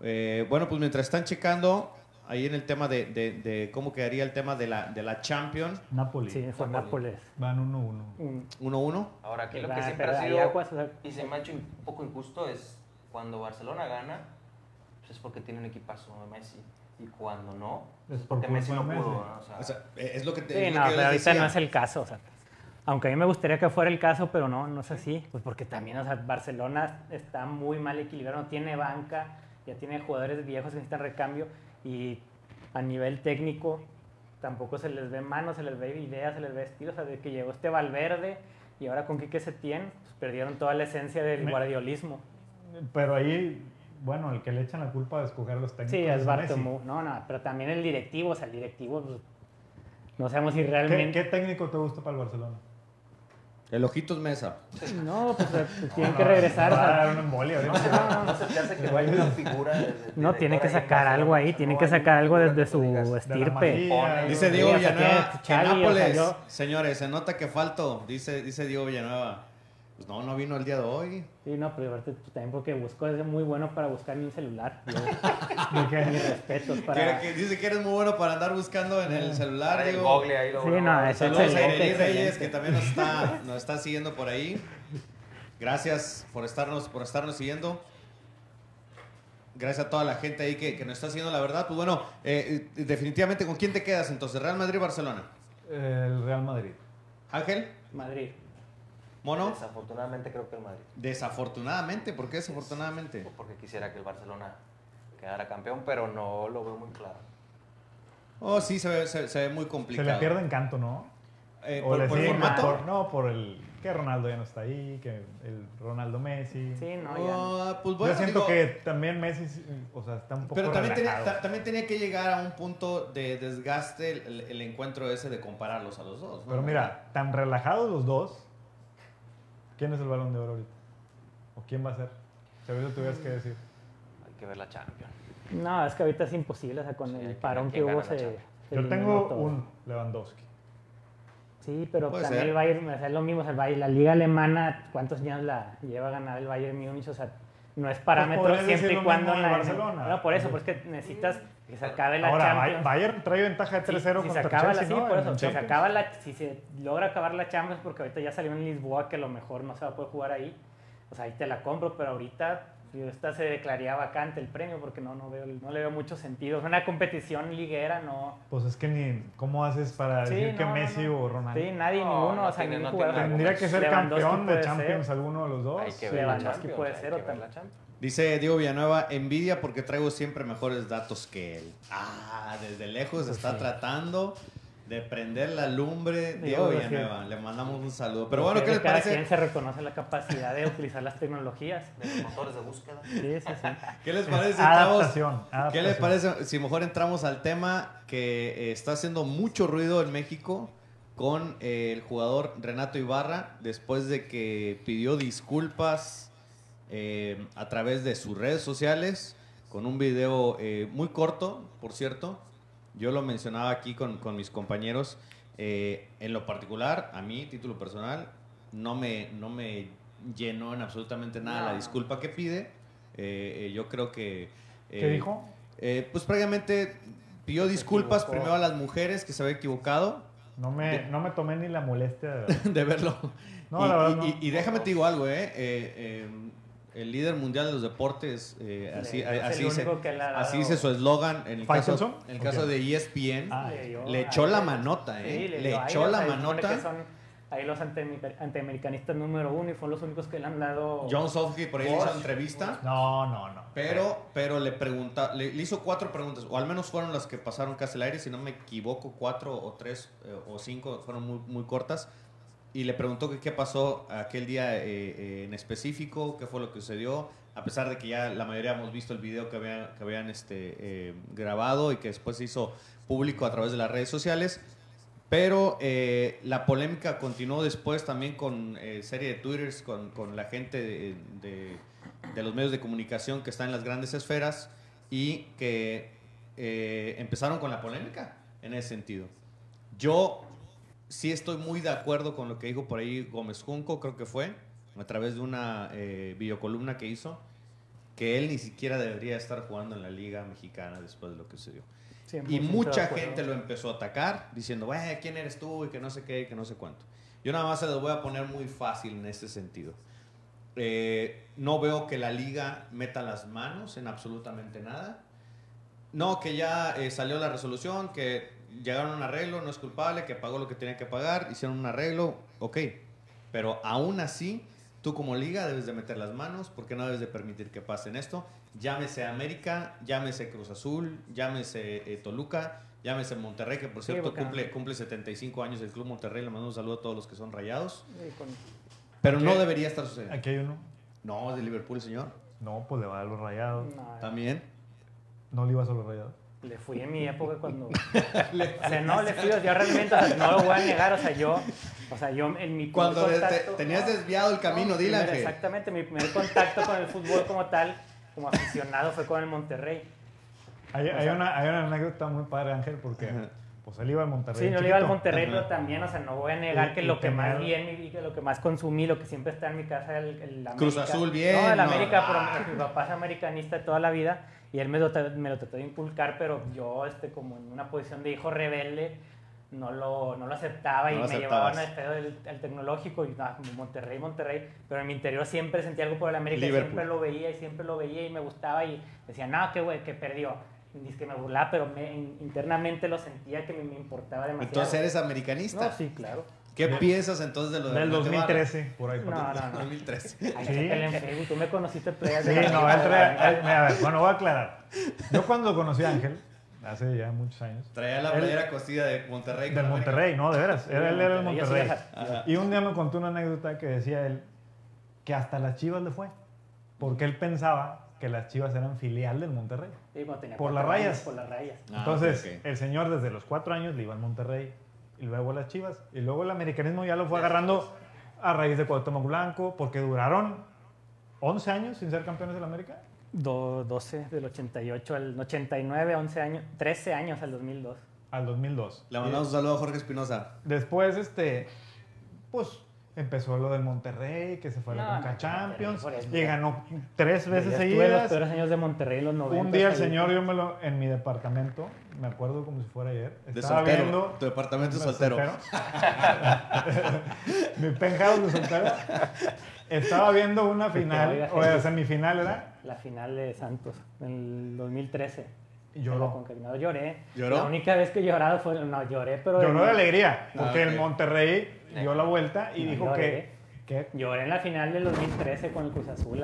Eh, bueno, pues mientras están checando ahí en el tema de, de- de cómo quedaría el tema de la, de la Champions, Napoli. Sí, fue Napoli. Nápoles. Van 1-1. Un- 1-1. Ahora, aquí que lo va- que siempre ha sido, y se me ha hecho un poco injusto, es cuando Barcelona gana, pues es porque tiene un equipazo de Messi. Y cuando no, Es es por porque Messi no pudo. Messi. ¿no? O sea, O sea, es lo que te Sí, no, pero ahorita decía. no es el caso. O sea, aunque a mí me gustaría que fuera el caso, pero no, no es así. Pues porque también, o sea, Barcelona está muy mal equilibrado, no tiene banca, ya tiene jugadores viejos que necesitan recambio y a nivel técnico tampoco se les ve manos, se les ve ideas, se les ve estilo. O sea, de que llegó este Valverde y ahora con Quique Setién, pues perdieron toda la esencia del Me- guardiolismo. Pero ahí, bueno, el que le echan la culpa de escoger los técnicos Sí, es. Bartomeu. No, no, pero también el directivo, o sea, el directivo pues, no sabemos si ¿Qué, realmente... qué técnico te gusta para el Barcelona? El Ojitos Mesa. No, pues tienen No, que regresar. a dar una embolia. No se te hace que vaya una figura. de- de- No, de tiene que sacar algo ahí, ¿no? tiene No que sacar algo desde su estirpe. Dice Diego Villanueva Nápoles, yo- señores, se nota que faltó, dice, dice Diego Villanueva. Pues no, no vino el día de hoy. Sí, no, pero aparte pues, también porque buscó, es muy bueno para buscar en un celular. Mis respetos para... que dice que eres muy bueno para andar buscando en el celular, Ahí el Diego. Google ahí lo- Sí, no, es Saludos a Ireli Reyes, que también nos está, nos está siguiendo por ahí. Gracias por estarnos, por estarnos siguiendo. Gracias a toda la gente ahí que, que nos está siguiendo, la verdad. Pues bueno, eh, eh, definitivamente, ¿con quién te quedas entonces? ¿Real Madrid o Barcelona? El Real Madrid. Ángel, Madrid. Mono. Desafortunadamente creo que el Madrid. Desafortunadamente, ¿por qué desafortunadamente? Porque quisiera que el Barcelona quedara campeón, pero no lo veo muy claro. Oh, sí, se ve, se, se ve muy Se complicado. le pierde encanto, ¿no? Eh, O por, le por el formato. por- no, por el que Ronaldo ya no está ahí, que el Ronaldo Messi. Sí, no, ya. no. Ah, pues bueno, Yo siento digo, que también Messi, o sea, está un poco Pero también tenía, también tenía que llegar a un punto de desgaste el, el- el encuentro ese de compararlos a los dos. ¿no? Pero mira, tan relajados los dos, ¿quién es el balón de oro ahorita? ¿O quién va a ser? Si ahorita tuvieras que decir. Hay que ver la Champions. No, es que ahorita es imposible, o sea, con Sí, el parón que hubo se... Se Yo tengo todo. un Lewandowski. Sí, pero Puede también ser. el Bayern, o sea, es lo mismo, o sea, el Bayern- la liga alemana, ¿cuántos años la lleva a ganar el Bayern Múnich? O sea, no es parámetro podrías siempre y cuando la Barcelona. No, por eso, pues que necesitas que se acabe la Ahora, Champions. Bayern trae ventaja de 3-0 si, si se contra acaba la, Chelsea, por eso, si se acaba la, si se logra acabar la Champions, porque ahorita ya salió en Lisboa que a lo mejor no se va a poder jugar ahí, pues ahí te la compro, pero ahorita yo esta se declararía vacante el premio porque no, no, veo, no le veo mucho sentido. Es una competición liguera, no. Pues es que ni. ¿Cómo haces para Sí, decir que no, no, Messi no. o Ronaldo? Sí, nadie, No, ninguno, no o sea, tiene- ningún jugador. Tendría que ser campeón de Champions ser. alguno de los dos. Hay que ver la Champions. puede hay ser que otra. ver la Champions. Dice Diego Villanueva, envidia porque traigo siempre mejores datos que él. Ah, desde lejos Pues está sí. tratando de prender la lumbre. Diego Villanueva, le mandamos un saludo. Pero bueno, ¿qué les cada parece? quien se reconoce la capacidad de utilizar las tecnologías. De los motores de búsqueda. Sí, sí, sí. ¿Qué les Es parece? si entramos- adaptación, ¿Qué les parece si mejor entramos al tema que eh, está haciendo mucho ruido en México con eh, el jugador Renato Ibarra después de que pidió disculpas eh, a través de sus redes sociales con un video eh, muy corto, por cierto. Yo lo mencionaba aquí con, con mis compañeros. eh, en lo particular, a mí, título personal, no me, no me llenó en absolutamente nada No. la disculpa que pide. Eh, eh, yo creo que... ¿Qué eh, dijo? eh, pues prácticamente pidió Se disculpas equivocó. primero a las mujeres que se había equivocado No me, no me tomé ni la molestia de de verlo. No, y, la verdad y- no. y- y déjame te digo algo, ¿eh? El líder mundial de los deportes, eh, así, el le así dice su eslogan en el caso, el de ESPN. Ah, Le dio le a- echó la manota, ¿eh? Sí, Le dio echó la manota. que son ahí los antiamerica- antiamericanistas número uno y fueron los únicos que le han dado. John Sofsky por ahí le hizo entrevista. No, no, no. Pero, pero le pregunta, le, le hizo cuatro preguntas, o al menos fueron las que pasaron casi al aire, si no me equivoco, cuatro o tres eh, o cinco fueron muy, muy cortas. Y le preguntó que qué pasó aquel día eh, eh, en específico, qué fue lo que sucedió, a pesar de que ya la mayoría hemos visto el video que habían, que habían este, eh, grabado y que después se hizo público a través de las redes sociales. Pero eh, la polémica continuó después también con eh, serie de twitters, con, con la gente de, de- de los medios de comunicación que están en las grandes esferas y que eh, empezaron con la polémica en ese sentido. Yo sí estoy muy de acuerdo con lo que dijo por ahí Gómez Junco, creo que fue, a través de una eh, videocolumna que hizo, que él ni siquiera debería estar jugando en la Liga Mexicana después de lo que sucedió. 100% Y mucha gente lo empezó a atacar, diciendo, "Güey, ¿quién eres tú? Y que no sé qué, y que no sé cuánto. Yo nada más se los voy a poner muy fácil en este sentido. Eh, no veo que la liga meta las manos en absolutamente nada. No, que ya eh, salió la resolución, que llegaron a un arreglo, no es culpable, que pagó lo que tenía que pagar, hicieron un arreglo, ok. Pero aún así, tú como liga debes de meter las manos porque no debes de permitir que pasen esto. Llámese América, llámese Cruz Azul, llámese eh, Toluca, llámese Monterrey, que por cierto cumple, cumple 75 años el Club Monterrey. Le mando un saludo a todos los que son rayados. Pero no debería estar sucediendo. Aquí hay uno. No, es de Liverpool, señor. No, pues le va a los rayados. no, También. No le ibas a los rayados. Le fui en mi época cuando... o sea, no, le fui, yo realmente, o sea, no lo voy a negar, o sea, yo, o sea, yo en mi Cuando de- te- contacto- tenías desviado el camino, no, primer-. Exactamente, mi primer contacto con el fútbol como tal, como aficionado, fue con el Monterrey. Hay, hay sea- una, hay una anécdota muy padre, Ángel, porque pues él iba al Monterrey. Sí, no le iba al chiquito. Monterrey, Ajá. pero también, o sea, no voy a negar Y- que lo que más vi en mi vida, lo que más consumí, lo que siempre está en mi casa, el, el América. Cruz Azul, bien, No, el no. América, Ah. pero mi papá es americanista de toda la vida y él me lo, me lo trató de inculcar, pero yo, este, como en una posición de hijo rebelde, no lo, no lo aceptaba No y lo me llevaban aceptabas. al estadio del, al tecnológico y nada, como Monterrey, Monterrey, pero en mi interior siempre sentía algo por el América y siempre lo veía y siempre lo veía y me gustaba y decía, no, qué güey, que perdió. Dice que me burlaba, pero me- in- internamente lo sentía que me, me importaba demasiado. Entonces eres americanista. No, sí, claro. ¿Qué piensas entonces de lo de Del Ibarra? 2013, por ahí. No, no, no. 2013. Ay, Sí. en Facebook, tú me conociste playas Sí, no, él trae- él- mira, a ver, bueno, voy a aclarar. Yo cuando conocí a Ángel, hace ya muchos años, Traía la playera costida de Monterrey. del América. Monterrey, no, de veras, él, él era el Monterrey, de. Y un día me contó una anécdota que decía él que hasta las Chivas le fue, porque él pensaba que las Chivas eran filial del Monterrey. Sí, tenía Por las rayas. Por las rayas. Ah, Entonces, ok, ok. el señor desde los cuatro años le iba al Monterrey y luego las Chivas. Y luego el americanismo ya lo fue agarrando a raíz de Cuauhtémoc Blanco, porque duraron 11 años sin ser campeones de la América. Do- 12 del 88 al 89, 11 años, 13 años al 2002. Al 2002. Le mandamos un saludo a Jorge Espinosa. Después, este, pues empezó lo del Monterrey, que se fue a la No, Conca no, Champions y eso. ganó tres veces estuve los seguidas. peores años de Monterrey los 90. Un día el señor, yo me lo, en mi departamento, me acuerdo como si fuera ayer, De estaba soltero. viendo... Tu departamento de soltero. mi penthouse de soltero. Estaba viendo una final, o sea, semifinal era, La final de Santos, en el 2013. y En la lloró. No, lloré. ¿Lloró? La única vez que he llorado fue. No, lloré, pero. Lloró de alegría, porque Ah, ok. el Monterrey dio la vuelta y No, dijo lloré. que, que Lloré en la final del 2013 con el Cruz Azul.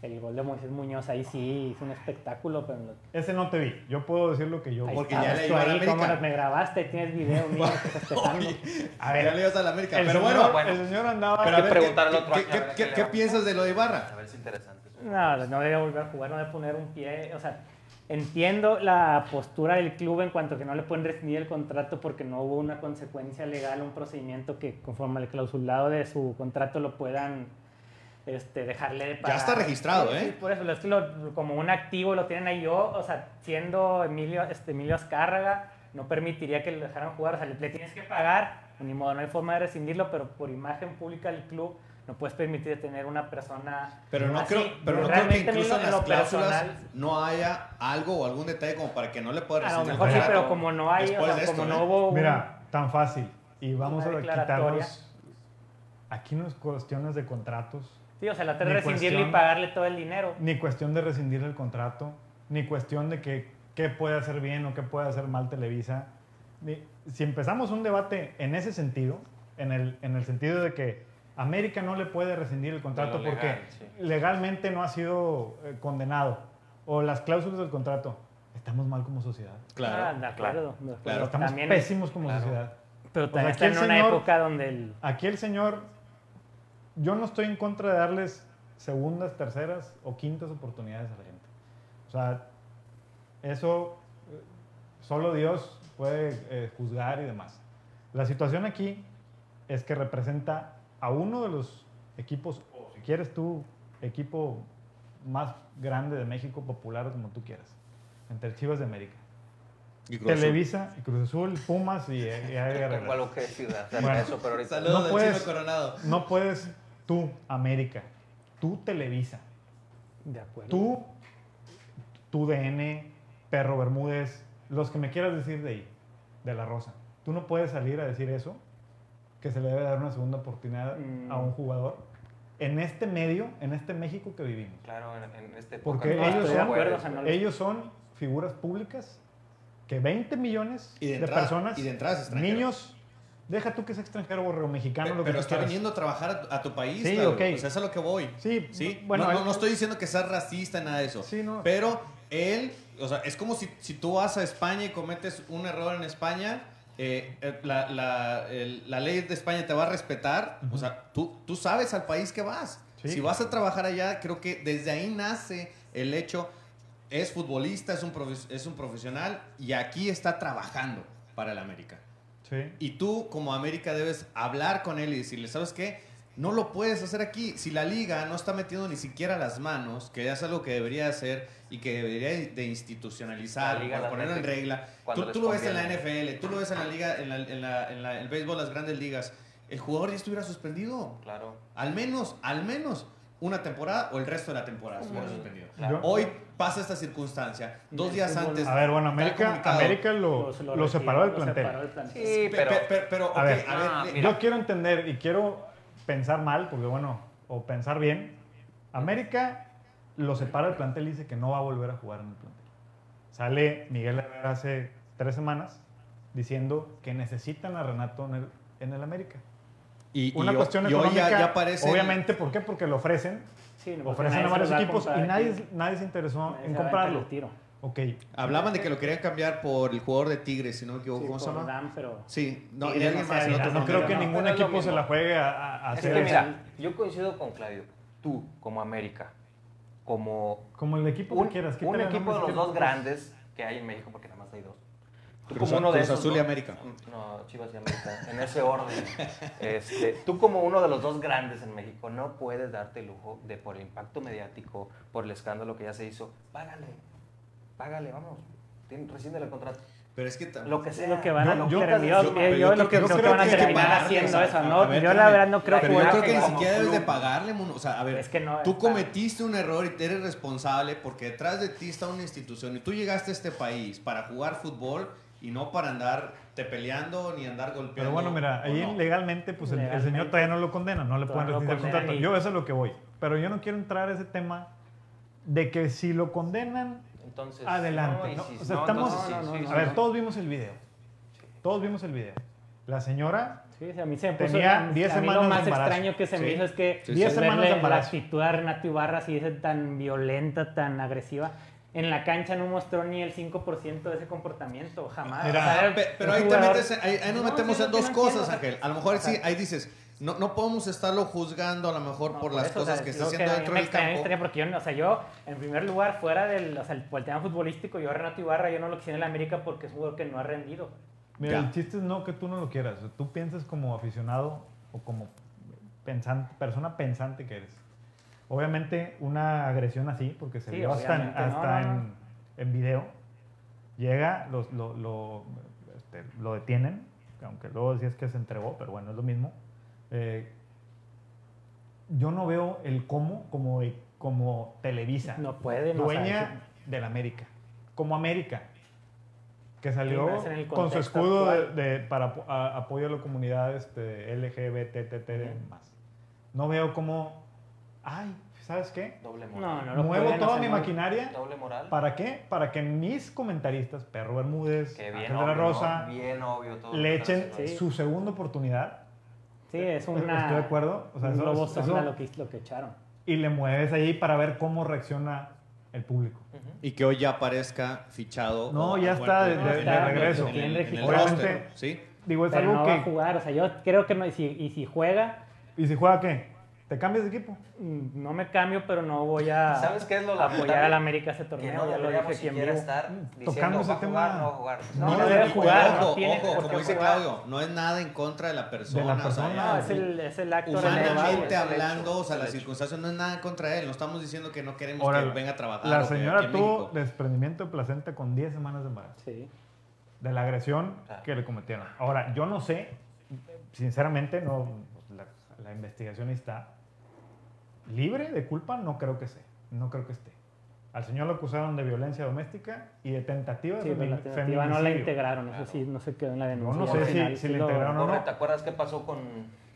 el gol de Moisés Muñoz. Ahí sí hizo un espectáculo, pero. los- ese no te vi. Yo puedo decir lo que yo... Ahí Porque ya le iba a la ahí, América. me grabaste, tienes video mío. A Ya le ver, ibas a la América. Pero señor, bueno, bueno. el señor andaba... pero a que ver, preguntar ¿qué, al otro qué- año, qué- ver qué- qué le qué va. piensas de lo de Ibarra? A ver, es interesante. No, no debe volver a jugar, no debe poner un pie. O sea, entiendo la postura del club en cuanto a que no le pueden rescindir el contrato porque no hubo una consecuencia legal, un procedimiento que conforme al clausulado de su contrato lo puedan este, dejarle de pagar. está registrado, Sí, ¿eh? sí, por eso, es que lo- como un activo lo tienen ahí yo, o sea, siendo Emilio, este, Emilio Azcárraga, no permitiría que lo dejaran jugar, o sea, le, le tienes que pagar, ni modo, no hay forma de rescindirlo, pero por imagen pública del club no puedes permitir tener una persona Pero no así. creo, pero no creo que incluso lo- en las cláusulas personal, no haya algo o algún detalle como para que no le pueda a lo rescindir el mejor sí, pero como no hay, o sea, esto, como no hubo un- Mira, tan fácil. Y vamos a quitarnos... Aquí no es cuestiones de contratos, Sí, o sea, la Ni rescindirle y pagarle todo el dinero. ni cuestión de rescindir el contrato, ni cuestión de que qué puede hacer bien o qué puede hacer mal Televisa. Ni- si empezamos un debate en ese sentido, en el, en el sentido de que América no le puede rescindir el contrato legal, porque sí. legalmente no ha sido eh, condenado, o las cláusulas del contrato, estamos mal como sociedad. Claro. Ah, de acuerdo. de acuerdo. Claro. Estamos También- pésimos como claro. sociedad. Pero O sea, también aquí está el en una señor- época donde el... Aquí el señor, yo no estoy en contra de darles segundas, terceras o quintas oportunidades a la gente. O sea, eso eh, solo Dios puede eh, juzgar y demás. La situación aquí es que representa a uno de los equipos, o si quieres tú, equipo más grande de México, popular o como tú quieras, entre Chivas de América. Y Cruz Azul. Televisa, y Cruz Azul, Pumas y, y que decir acerca de Bueno. eso, pero ahorita. Saludos No del puedes- Coronado. No puedes tú, América, tú Televisa, De acuerdo. tú, tu DN, Perro Bermúdez, los que me quieras decir de ahí, de la Rosa. Tú no puedes salir a decir eso, que se le debe dar una segunda oportunidad Mm. a un jugador en este medio, en este México que vivimos. Claro, en, en este Porque No, ellos son- acuerdo, o sea, no lo- Ellos son figuras públicas que 20 millones Y de de, entrada- personas, y de es niños, deja tú que sea extranjero o mexicano, Pe- lo que pero está quieras. viniendo a trabajar a tu, a tu país. Sí, claro. ok. O sea, eso es a lo que voy. Sí, ¿Sí? bueno, no, no, no estoy diciendo que seas racista, nada de eso. Sí, no. Pero él, o sea, es como si, si tú vas a España y cometes un error en España, eh, eh, la, la- el- la ley de España te va a respetar. O sea, tú, tú sabes al país que vas. Sí. Si vas a trabajar allá, creo que desde ahí nace el hecho. es futbolista, es un, es un profesional y aquí está trabajando para el América. Sí. Y tú, como América, debes hablar con él y decirle, ¿sabes qué? No lo puedes hacer aquí. Si la liga no está metiendo ni siquiera las manos, que es algo que debería hacer y que debería de institucionalizar, ponerlo en regla. Tú, lo ves en la. NFL, tú lo ves en la liga, en, la, en, la- en la- el béisbol, las grandes ligas. El jugador ya estuviera suspendido. Claro. Al menos, al menos una temporada o el resto de la temporada estuviera suspendido. Yo- Hoy pasa esta circunstancia. Dos días antes. A ver, bueno, América. América lo, lo, retiró, separó del lo plantel. separó del plantel. Sí, Pe- pero... pe- pe- pero, A ver, a ver, ah, mira. Yo quiero entender y quiero pensar mal, porque bueno, o pensar bien. América lo separa del plantel y dice que no va a volver a jugar en el plantel. Sale Miguel Herrera hace tres semanas diciendo que necesitan a Renato en el, en el América. y, Una y cuestión y hoy económica, ya, ya aparece. obviamente, ¿por qué? Porque lo ofrecen, Sí, porque ofrecen a varios a equipos y nadie, nadie se interesó Nadie en comprarlo. Ok, Hablaban de que lo querían cambiar por el jugador de Tigres, si no me equivoco. Sí, ¿Cómo se por llama? Dan, pero Sí, no, y alguien no más. otro no creo que no. ningún lo equipo se la juegue a, a- Es hacer que eso. mira, yo coincido con Claudio. Tú, como América, como como el equipo un, que quieras. un equipo de los dos grandes que hay en México, porque nada más hay dos. Tú Cruz- como uno de Cruz esos Azul y América. No, Chivas y América. En ese orden. Este, tú como uno de los dos grandes en México no puedes darte el lujo de por el impacto mediático, por el escándalo que ya se hizo, págale, págale, vamos. Tien- Rescinde el contrato. Pero es que Lo que es sea. lo que van a Yo- yo- terminar. yo- Yo, yo yo lo que creo- creo yo que van a terminar pagarle, haciendo o sea, eso, a ¿no? ver, Yo la verdad no creo Pero que yo creo que ni siquiera debes de pagarle, Mono. O sea, a ver, Es que no, tú cometiste un error y eres responsable porque detrás de ti está una institución y tú llegaste a este país para jugar fútbol y no para andar te peleando ni andar golpeando. Pero bueno, mira, ¿o ahí no? legalmente, pues el- el, Legalmente. señor todavía no lo condena, no le pueden no rescindir el contrato. Yo eso es lo que voy. Pero yo no quiero entrar a ese tema de que si lo condenan, Entonces, adelante. no, y ¿no? si- O sea, no, estamos, entonces sí, no, no, sí, no, a ver, todos vimos el video. Todos vimos el video. La señora, Sí, sí, a mí se me puso Tenía a- 10 a mí semanas lo más extraño que se me Sí. hizo es que Sí, 10 sí. semanas de la actitud de Renato Ibarra así ese tan violenta, tan agresiva. En la cancha no mostró ni el 5% de ese comportamiento, jamás. Mira, O sea, era Pe- pero ahí, te metes, ahí, ahí nos No, metemos sí, en dos no cosas, Ángel. A lo mejor o sea, sí, ahí dices, no, no podemos estarlo juzgando a lo mejor No, por por las eso, o cosas sea, que es está haciendo dentro del campo. extraña, porque yo, o sea, yo, en primer lugar, fuera del, o sea, por el tema futbolístico, yo a Renato Ibarra, yo no lo quise en el América porque es un jugador que no ha rendido. mira, Ya. el chiste es no que tú no lo quieras. o tú piensas como aficionado o como pensante, persona pensante que eres. Obviamente una agresión así, porque se Sí, vio hasta, en, hasta no. En, en video, llega, los- lo, lo, este, lo detienen, aunque luego decías que se entregó, pero bueno, es lo mismo. Eh, yo no veo el cómo como, como Televisa, No puede, no, dueña del América, como América, que salió con su escudo de, de- para a- apoyo a la comunidad este, LGBTT más. No veo cómo, ay, ¿sabes qué? Doble moral. No, no Muevo toda mi maquinaria. Doble moral. ¿Para qué? Para que mis comentaristas, Perro Bermúdez, Ángel. Rosa, Bien obvio todo. le echen su segunda oportunidad. Sí, es una... Estoy de acuerdo. O sea, un eso- globo eso- sonda lo que, lo que echaron. y le mueves ahí para ver cómo reacciona el público. Y que hoy ya aparezca fichado. No, o- ya está de, en de- está, regreso. En el, en el Obviamente- roster, ¿sí? Digo, es Pero algo no va a jugar, o sea, yo creo que no, y si, y si juega, ¿Y si juega qué? ¿Te cambias de equipo? mm, no me cambio, pero no voy a ¿Sabes qué es lo apoyar al América ese Que torneo, no ya lo deberíamos dije aquí en siquiera vivo. estar Tocando diciendo, ese ¿va a jugar? tema. No va a jugar. No, No, no debe jugar, ojo, no tiene ojo, como dice jugar. Claudio, no es nada en contra de la persona. De la o sea, persona. No, es el, es el acto Humanamente hablando, o sea, el la hecho. circunstancia no es nada en contra de él. No estamos diciendo que no queremos Ahora, que venga a trabajar. La que señora tuvo desprendimiento de placenta con 10 semanas de embarazo. Sí. De la agresión Claro. que le cometieron. Ahora, yo no sé, sinceramente, no, la, la investigación está libre de culpa, no creo que sea. No creo que esté. Al señor lo acusaron de violencia doméstica y de tentativa Sí, de la tentativa no la integraron, eso sí, no se quedó en la denuncia. no sé si- la integraron o no. Borre, ¿te acuerdas qué pasó con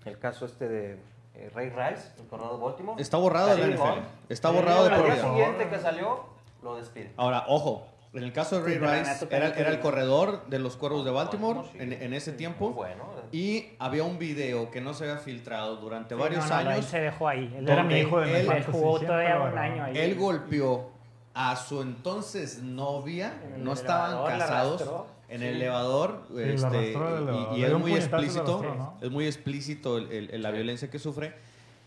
el caso este de eh, Ray Rice, el corredor de Baltimore? Está borrado de la NFL. ¿no? Está Sí, borrado de por vida. siguiente que salió, lo despiden. Ahora, ojo. En el caso de Ray Sí, Rice, era, el corredor de los Cuervos de Baltimore sí. en, en ese tiempo. bueno. Y había un video que no se había filtrado durante Sí, varios no, no, él años. se dejó ahí. Él era mi hijo de él- Él jugó todavía lo un año ahí. Él golpeó a su entonces novia, En el no estaban elevador, arrastró. en el Sí. elevador, la este, elevador. y, y es muy explícito, arrastró, ¿no? es muy explícito el- el- el- la violencia que sufre.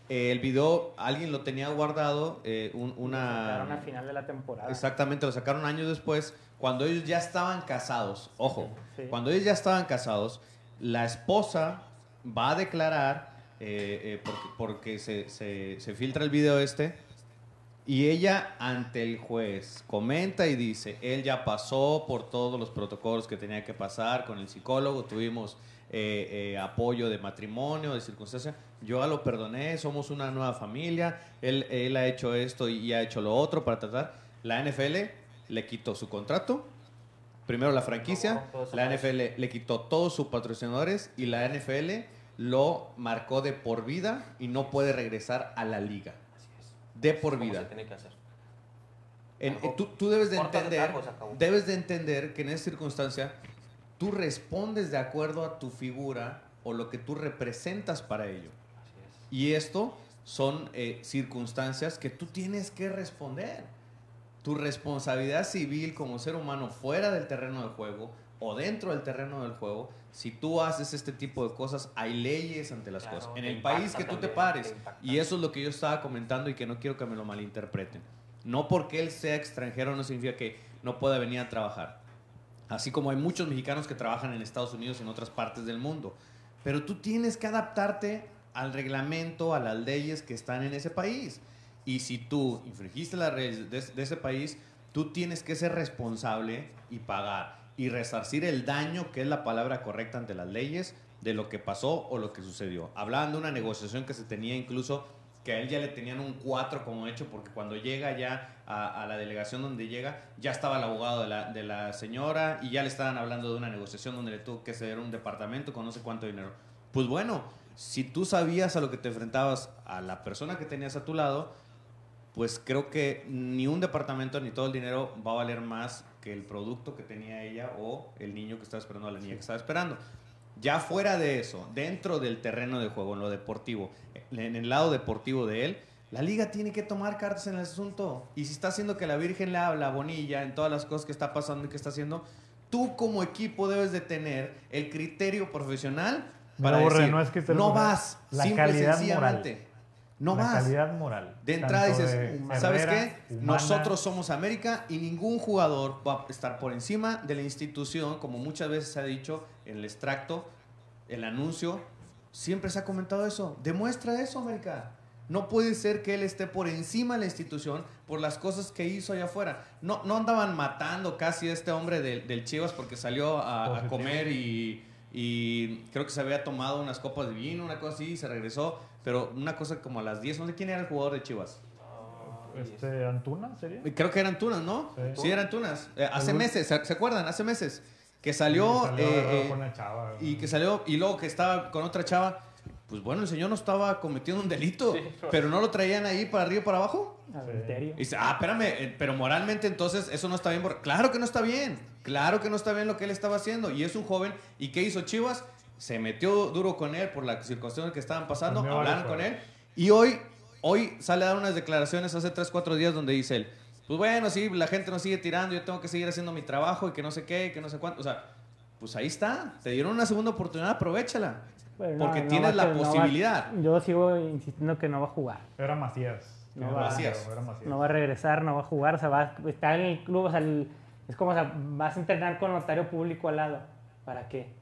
eh, el video alguien lo tenía guardado, eh, un- una... Sacaron al final de la temporada. Exactamente, lo sacaron años después, cuando ellos ya estaban casados. Ojo, Sí. cuando ellos ya estaban casados, la esposa va a declarar, eh, eh, porque, se, filtra el video este, y ella ante el juez comenta y dice, él ya pasó por todos los protocolos que tenía que pasar con el psicólogo, tuvimos eh, apoyo de matrimonio, de circunstancia, yo ya lo perdoné, somos una nueva familia, él, él ha hecho esto y ha hecho lo otro para tratar. La NFL le quitó su contrato, primero la franquicia, la. NFL le quitó todos sus patrocinadores y la NFL lo marcó de por vida y no puede regresar a la liga. Así es. De por vida. se tiene que hacer. En- Algo- en- tú, tú debes de entender, debes de entender que en esa circunstancia tú respondes de acuerdo a tu figura o lo que tú representas para ello. Así es. Y esto son eh, circunstancias que tú tienes que responder. Tu responsabilidad civil como ser humano fuera del terreno del juego o dentro del terreno del juego, si tú haces este tipo de cosas, hay leyes ante las Claro, cosas. En el país que tú te pares. te. Y eso es lo que yo estaba comentando y que no quiero que me lo malinterpreten. No porque él sea extranjero no significa que no pueda venir a trabajar. Así como hay muchos mexicanos que trabajan en Estados Unidos y en otras partes del mundo. Pero tú tienes que adaptarte al reglamento, a las leyes que están en ese país. Y si tú infringiste las leyes de, de ese país, tú tienes que ser responsable y pagar y resarcir el daño, que es la palabra correcta ante las leyes, de lo que pasó o lo que sucedió. Hablaban de una negociación que se tenía incluso que a él ya le tenían un 4 como hecho, porque cuando llega ya a, a la delegación donde llega, ya estaba el abogado de la, de la señora y ya le estaban hablando de una negociación donde le tuvo que ceder un departamento con no sé cuánto dinero. Pues bueno, si tú sabías a lo que te enfrentabas a la persona que tenías a tu lado, pues creo que ni un departamento ni todo el dinero va a valer más que el producto que tenía ella o el niño que estaba esperando a la niña que estaba esperando. Ya fuera de eso, dentro del terreno de juego, en lo deportivo, en el lado deportivo de él, la liga tiene que tomar cartas en el asunto. Y si está haciendo que la Virgen le habla bonilla en todas las cosas que está pasando y que está haciendo, tú como equipo debes de tener el criterio profesional para decir, no es que no vas, La simple y calidad sencillamente. No la vas. calidad moral. De entrada dices, de ¿sabes Herrera, qué? Humana, Nosotros somos América y ningún jugador va a estar por encima de la institución, como muchas veces se ha dicho en el extracto, el anuncio, siempre se ha comentado eso. Demuestra eso, América. No puede ser que él esté por encima de la institución por las cosas que hizo allá afuera. No, no andaban matando casi a este hombre del, del Chivas porque salió a, a comer y, y creo que se había tomado unas copas de vino, una cosa así, y se regresó. Pero una cosa como a las 10, no sé quién era el jugador de Chivas. Este, ¿Antuna sería? Creo que eran tunas, ¿no? Sí. Sí, eran tunas. Eh, hace Algún- meses, ¿se, acuerdan? Hace meses. Que salió, Salió eh, eh, con una chava, y que salió, y luego que estaba con otra chava. Pues bueno, el señor no estaba cometiendo un delito, Sí. pero no lo traían ahí para arriba y para abajo. Adulterio. Y dice, ah, espérame, eh, pero moralmente entonces eso no está bien. por-". Claro que no está bien. Claro que no está bien lo que él estaba haciendo. Y es un joven. ¿Y qué hizo Chivas? Se metió duro con él por las circunstancias que estaban pasando. Cambió Hablaron con él. Y hoy, hoy sale a dar unas declaraciones hace 3, 4 días donde dice él, pues bueno, sí, la gente nos sigue tirando, yo tengo que seguir haciendo mi trabajo y que no sé qué, y que no sé cuánto. O sea, pues ahí está. Te dieron una segunda oportunidad, aprovechala. Pero porque no tienes la ser- no va- posibilidad. yo sigo insistiendo que no va a jugar. Era Macías. No va- Macías. Era Macías. No va a regresar, no va a jugar, o sea, va a estar en el club, o sea, el- es como, o sea, vas a entrenar con notario público al lado. ¿Para qué?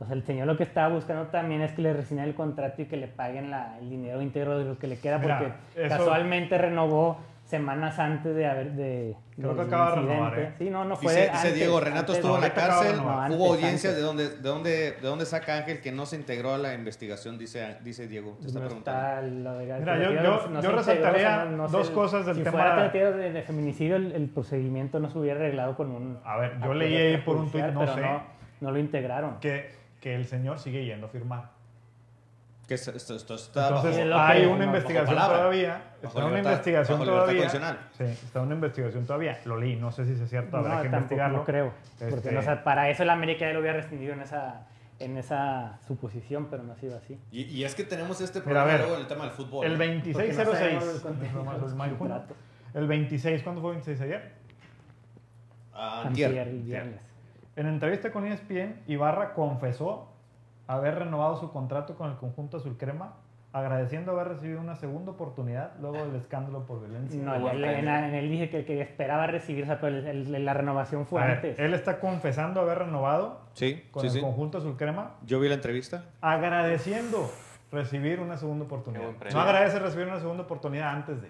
O sea, el señor lo que estaba buscando también es que le resignen el contrato y que le paguen la- el dinero íntegro de lo que le queda, Mira, porque eso- casualmente renovó semanas antes de haber de Creo que acaba de renovar, ¿eh? Sí, no, no fue Dice, dice antes, Diego, Renato antes, estuvo en la cárcel. No, hubo antes, audiencias antes. de donde, de donde, de dónde saca Ángel que no se integró a la investigación, dice, dice Diego, te está No preguntando. está lo de Mira, yo- no yo- se yo integró, resaltaría o sea, no- no dos se- cosas del si tema- fuera tratado de, de feminicidio, el, el procedimiento no se hubiera arreglado con un... A ver, yo leí ahí por un tuit, no sé. No, no lo integraron. Que, que el señor sigue yendo a firmar. Que esto, esto- está Entonces Es bajo- hay una investigación todavía. Está una investigación todavía. Sí, está una investigación todavía. Lo leí, no sé si es cierto, habrá no, que investigarlo. no creo. Porque Este- no, o sea, para eso el América ya lo hubiera rescindido en esa, en esa suposición, pero no ha sido así. Y, y es que tenemos este problema ver, luego en el tema del fútbol. El ¿no? 2606. Porque no el contenido No, de los el mayo, junio. contratos. El 26, ¿cuándo fue 26 ayer? Ah, Antier, antier. el viernes. En entrevista con ESPN, Ibarra confesó haber renovado su contrato con el conjunto azul crema agradeciendo haber recibido una segunda oportunidad luego del escándalo por violencia. No, él- en él dije que, que esperaba recibir, o sea, pero el- el- la renovación fue ver, antes. él está confesando haber renovado Sí, con sí, el sí. conjunto azul crema, Yo vi la entrevista. agradeciendo recibir una segunda oportunidad. No agradece recibir una segunda oportunidad antes de.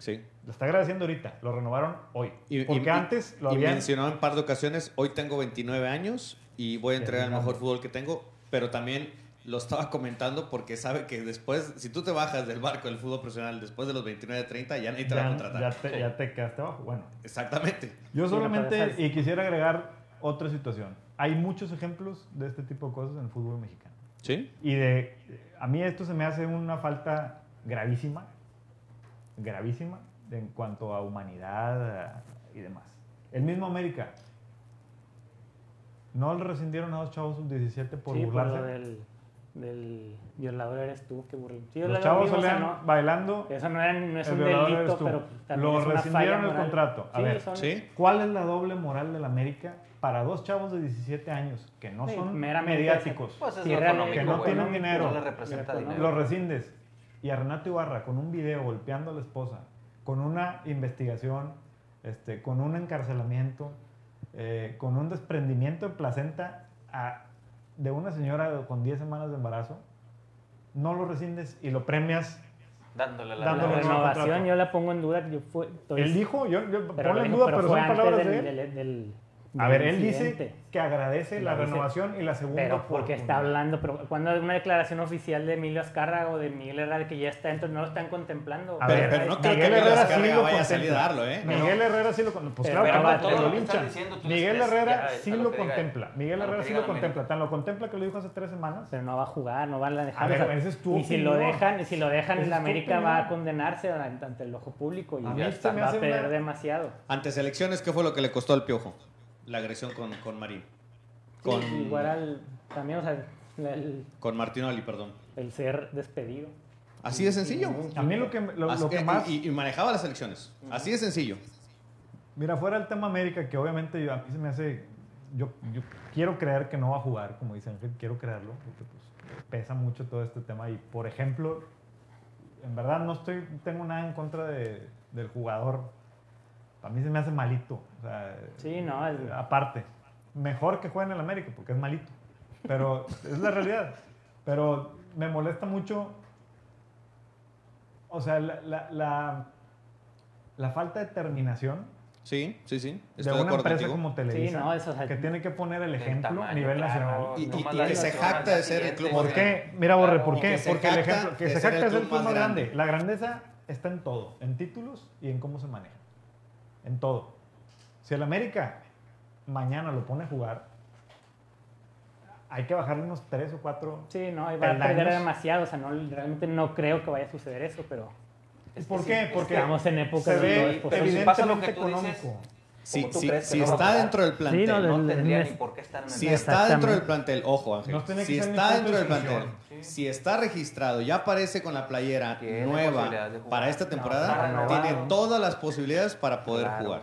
Sí. Lo está agradeciendo ahorita, lo renovaron hoy. Y- Porque y- antes lo y habían. mencionó en par de ocasiones, hoy tengo 29 años y voy a entregar el mejor fútbol que tengo, pero también lo estaba comentando porque sabe que después, si tú te bajas del barco del fútbol profesional después de los 29, 30, ya nadie te va a Ya, contratar. ya te, ya te quedaste abajo. Bueno, Exactamente. yo solamente, y quisiera agregar otra situación. Hay muchos ejemplos de este tipo de cosas en el fútbol mexicano. ¿Sí? Y de, a mí esto se me hace una falta gravísima, gravísima, en cuanto a humanidad eh, y demás. El mismo América. No le rescindieron a dos chavos sub-17 por sí, por burlarse. lo del, del violador eres tú que burló. Sí, Los lo chavos mismo, o sea, salían no- bailando. Eso no, era- no es el un delito, pero también Lo es una rescindieron falla el moral. contrato. A Sí, ver, son- ¿Sí? ¿Cuál es la doble moral del América para dos chavos de 17 años que no Sí, son meramente mediáticos? Pues es lo económico, que no tienen dinero. No le representa Lo dinero. Los rescindes. Y a Renato Ibarra con un video golpeando a la esposa, con una investigación, este, con un encarcelamiento, eh, con un desprendimiento de placenta a- de una señora con 10 semanas de embarazo, no lo rescindes y lo premias. Dándole la La Dándole nuevo renovación yo la pongo en duda. Yo fue, estoy- Él dijo, yo, yo lo en duda, pero son palabras del- de él. del- del- A ver, él incidente. dice que agradece la dice. renovación y la segunda Pero porque está hablando, pero cuando hay una declaración oficial de Emilio Azcárraga o de Miguel Herrera que ya está dentro, no lo están contemplando. A Pero, ver, pero no creo que Miguel Miguel Herrera sí lo vaya a salir a contempla. darlo, ¿eh? Miguel Herrera sí lo contempla. Pues Pero claro que todo te lo que linchan. diciendo, Miguel Herrera ya, sí lo lo que diga- contempla. Miguel Herrera que sí lo la contempla. Tan lo contempla que lo dijo hace tres semanas. Pero no va a jugar, no van a dejar. A ver, o sea, esa es tu y si lo dejan, y si lo dejan, es tu América va a condenarse ante el ojo público y va a perder demasiado. Ante selecciones, ¿qué fue lo que le costó al piojo? La agresión con, con Marín. Sí, Con, igual al- también, o sea, el, con Martinoli, perdón. el ser despedido. Así de sencillo. A mí lo que, lo, Así- lo que más... y, y manejaba las elecciones. Así de sencillo. Mira, fuera el tema América, que obviamente yo- a mí se me hace... Yo, yo quiero creer que no va a jugar, como dice Ángel, quiero creerlo, porque pues, pesa mucho todo este tema. Y, por ejemplo, en verdad no estoy tengo nada en contra de- del jugador. A mí se me hace malito. o sea, Sí, no, el- aparte. Mejor que juegue en el América, porque es malito. Pero es la realidad. Pero me molesta mucho. O sea, la, la, la, la falta de terminación Sí, sí, sí. de Estoy de una empresa contigo. como Televisa. no, eso, o sea, que tiene que poner el ejemplo a nivel claro. nacional. Y, que se jacta de ser el club ¿Por qué? Mira, Borre, Claro, ¿por qué? Porque el ejemplo, que de se ser jacta es el club más grande. grande. La grandeza está en todo, en títulos y en cómo se maneja. En todo. Si el América mañana lo pone a jugar, hay que bajarle unos tres o cuatro. sí, no, y va a perder demasiado. O sea, no, realmente no creo que vaya a suceder eso, pero Es ¿Por qué? sí, Porque estamos en época de todo es ve posible. si pasa lo evidentemente económico. Si, Como tú si- no está dentro del plantel, no, No tendría ni por qué estar en el si está dentro del plantel, ojo Ángel, si está dentro del de plantel. Si está registrado, ya aparece con la playera Tiene nueva para esta No, temporada, renovado. tiene todas las posibilidades para poder Claro. jugar.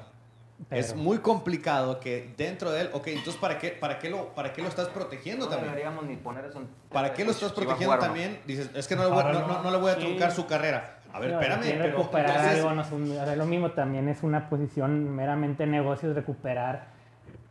Pero- Es muy complicado que dentro de él, ok, entonces ¿para qué, para qué, lo, para qué lo estás protegiendo No también? deberíamos ni poner eso en- ¿Para qué lo estás si protegiendo no. también? Dices, es que no le voy, no, no- no le voy a Sí. truncar su carrera. A ver, No, espérame, pero recuperar entonces, algo, no es un- lo mismo también es una posición meramente negocio, es recuperar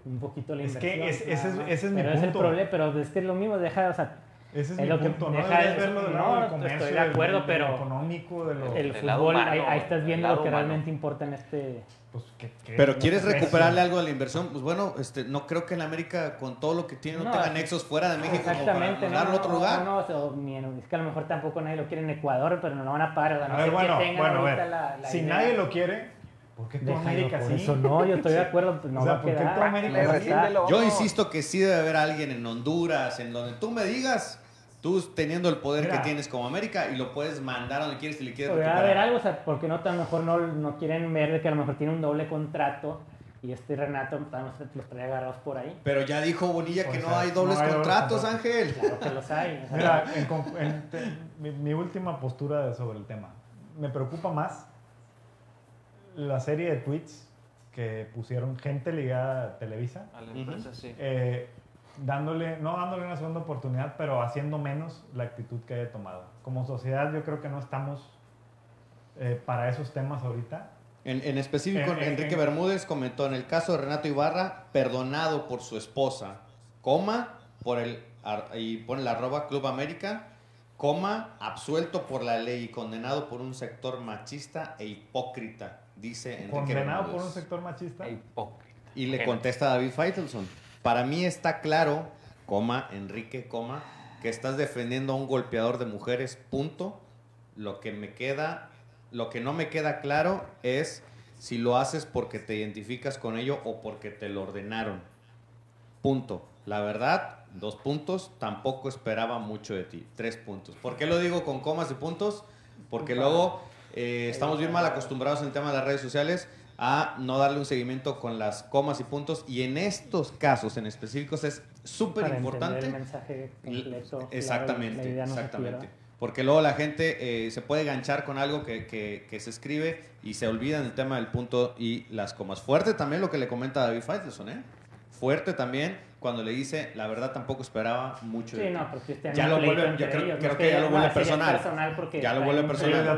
un poquito la Es inversión. que es- ese es- ese es mi Pero es el punto. problema, pero es que es lo mismo, deja, o sea, Ese es, Es mi lo que punto. No deja verlo del No, lado del estoy de comercio, acuerdo, del- del pero económico, de lo... el Del lado fútbol, humano, ahí, ahí estás viendo lo que humano. realmente importa en este... pues, que- que- Pero no quieres se aprecia. recuperarle algo de la inversión, pues bueno, este, no creo que en América con todo lo que tiene no, No, tenga nexos fuera de México como para Exactamente, no, a no, otro no, lugar. no, o sea, ni en- es que a lo mejor tampoco nadie lo quiere en Ecuador, pero no lo van a pagar. o sea, no A ver, bueno, qué bueno, a ver. la- la si idea. nadie lo quiere, ¿por qué Déjalo, América por sí? eso no, yo estoy de acuerdo, pues no O sea, va a ¿por qué quedar. tú América sí? Yo insisto que sí debe haber alguien en Honduras, en donde tú me digas, tú teniendo el poder Mira. que tienes como América y lo puedes mandar a donde quieres si le quieres Podría recuperar. haber algo, o sea, porque no, a lo mejor no, no quieren ver de que a lo mejor tiene un doble contrato y este Renato los trae agarrados por ahí. Pero ya dijo Bonilla que O no sea, hay dobles no hay contratos, contratos. Ángel. Claro que los hay. o sea, Mira, en en- te- mi, mi última postura sobre el tema. Me preocupa más la serie de tweets que pusieron gente ligada a Televisa, A la empresa, sí. Dándole, no dándole una segunda oportunidad, pero haciendo menos la actitud que haya tomado. Como sociedad yo creo que no estamos eh, para esos temas ahorita. En, en específico, En- en- Enrique en- Bermúdez comentó en el caso de Renato Ibarra, perdonado por su esposa, coma, por el, ar- y pone la arroba Club América, coma, absuelto por la ley y condenado por un sector machista e hipócrita, dice Enrique Condenado por un sector machista. E hipócrita. Y le contesta David Feitelson, para mí está claro, coma, Enrique, coma, que estás defendiendo a un golpeador de mujeres, punto. Lo que me queda, lo que no me queda claro es si lo haces porque te identificas con ello o porque te lo ordenaron. Punto. La verdad, dos puntos, tampoco esperaba mucho de ti. Tres puntos. ¿Por qué lo digo con comas y puntos? Porque luego eh, estamos bien mal acostumbrados en el tema de las redes sociales a no darle un seguimiento con las comas y puntos. Y en estos casos en específicos es súper importante. el mensaje completo. Exactamente, no exactamente. Porque luego la gente eh, se puede ganchar con algo que, que- que se escribe y se olvidan el tema del punto y las comas. Fuerte también lo que le comenta David Faitelson, ¿eh? Fuerte también cuando le dice, la verdad tampoco esperaba mucho Sí, ti". no, porque este Ya lo vuelve- yo creo- creo que ya lo vuelve personal. porque Ya lo vuelve personal.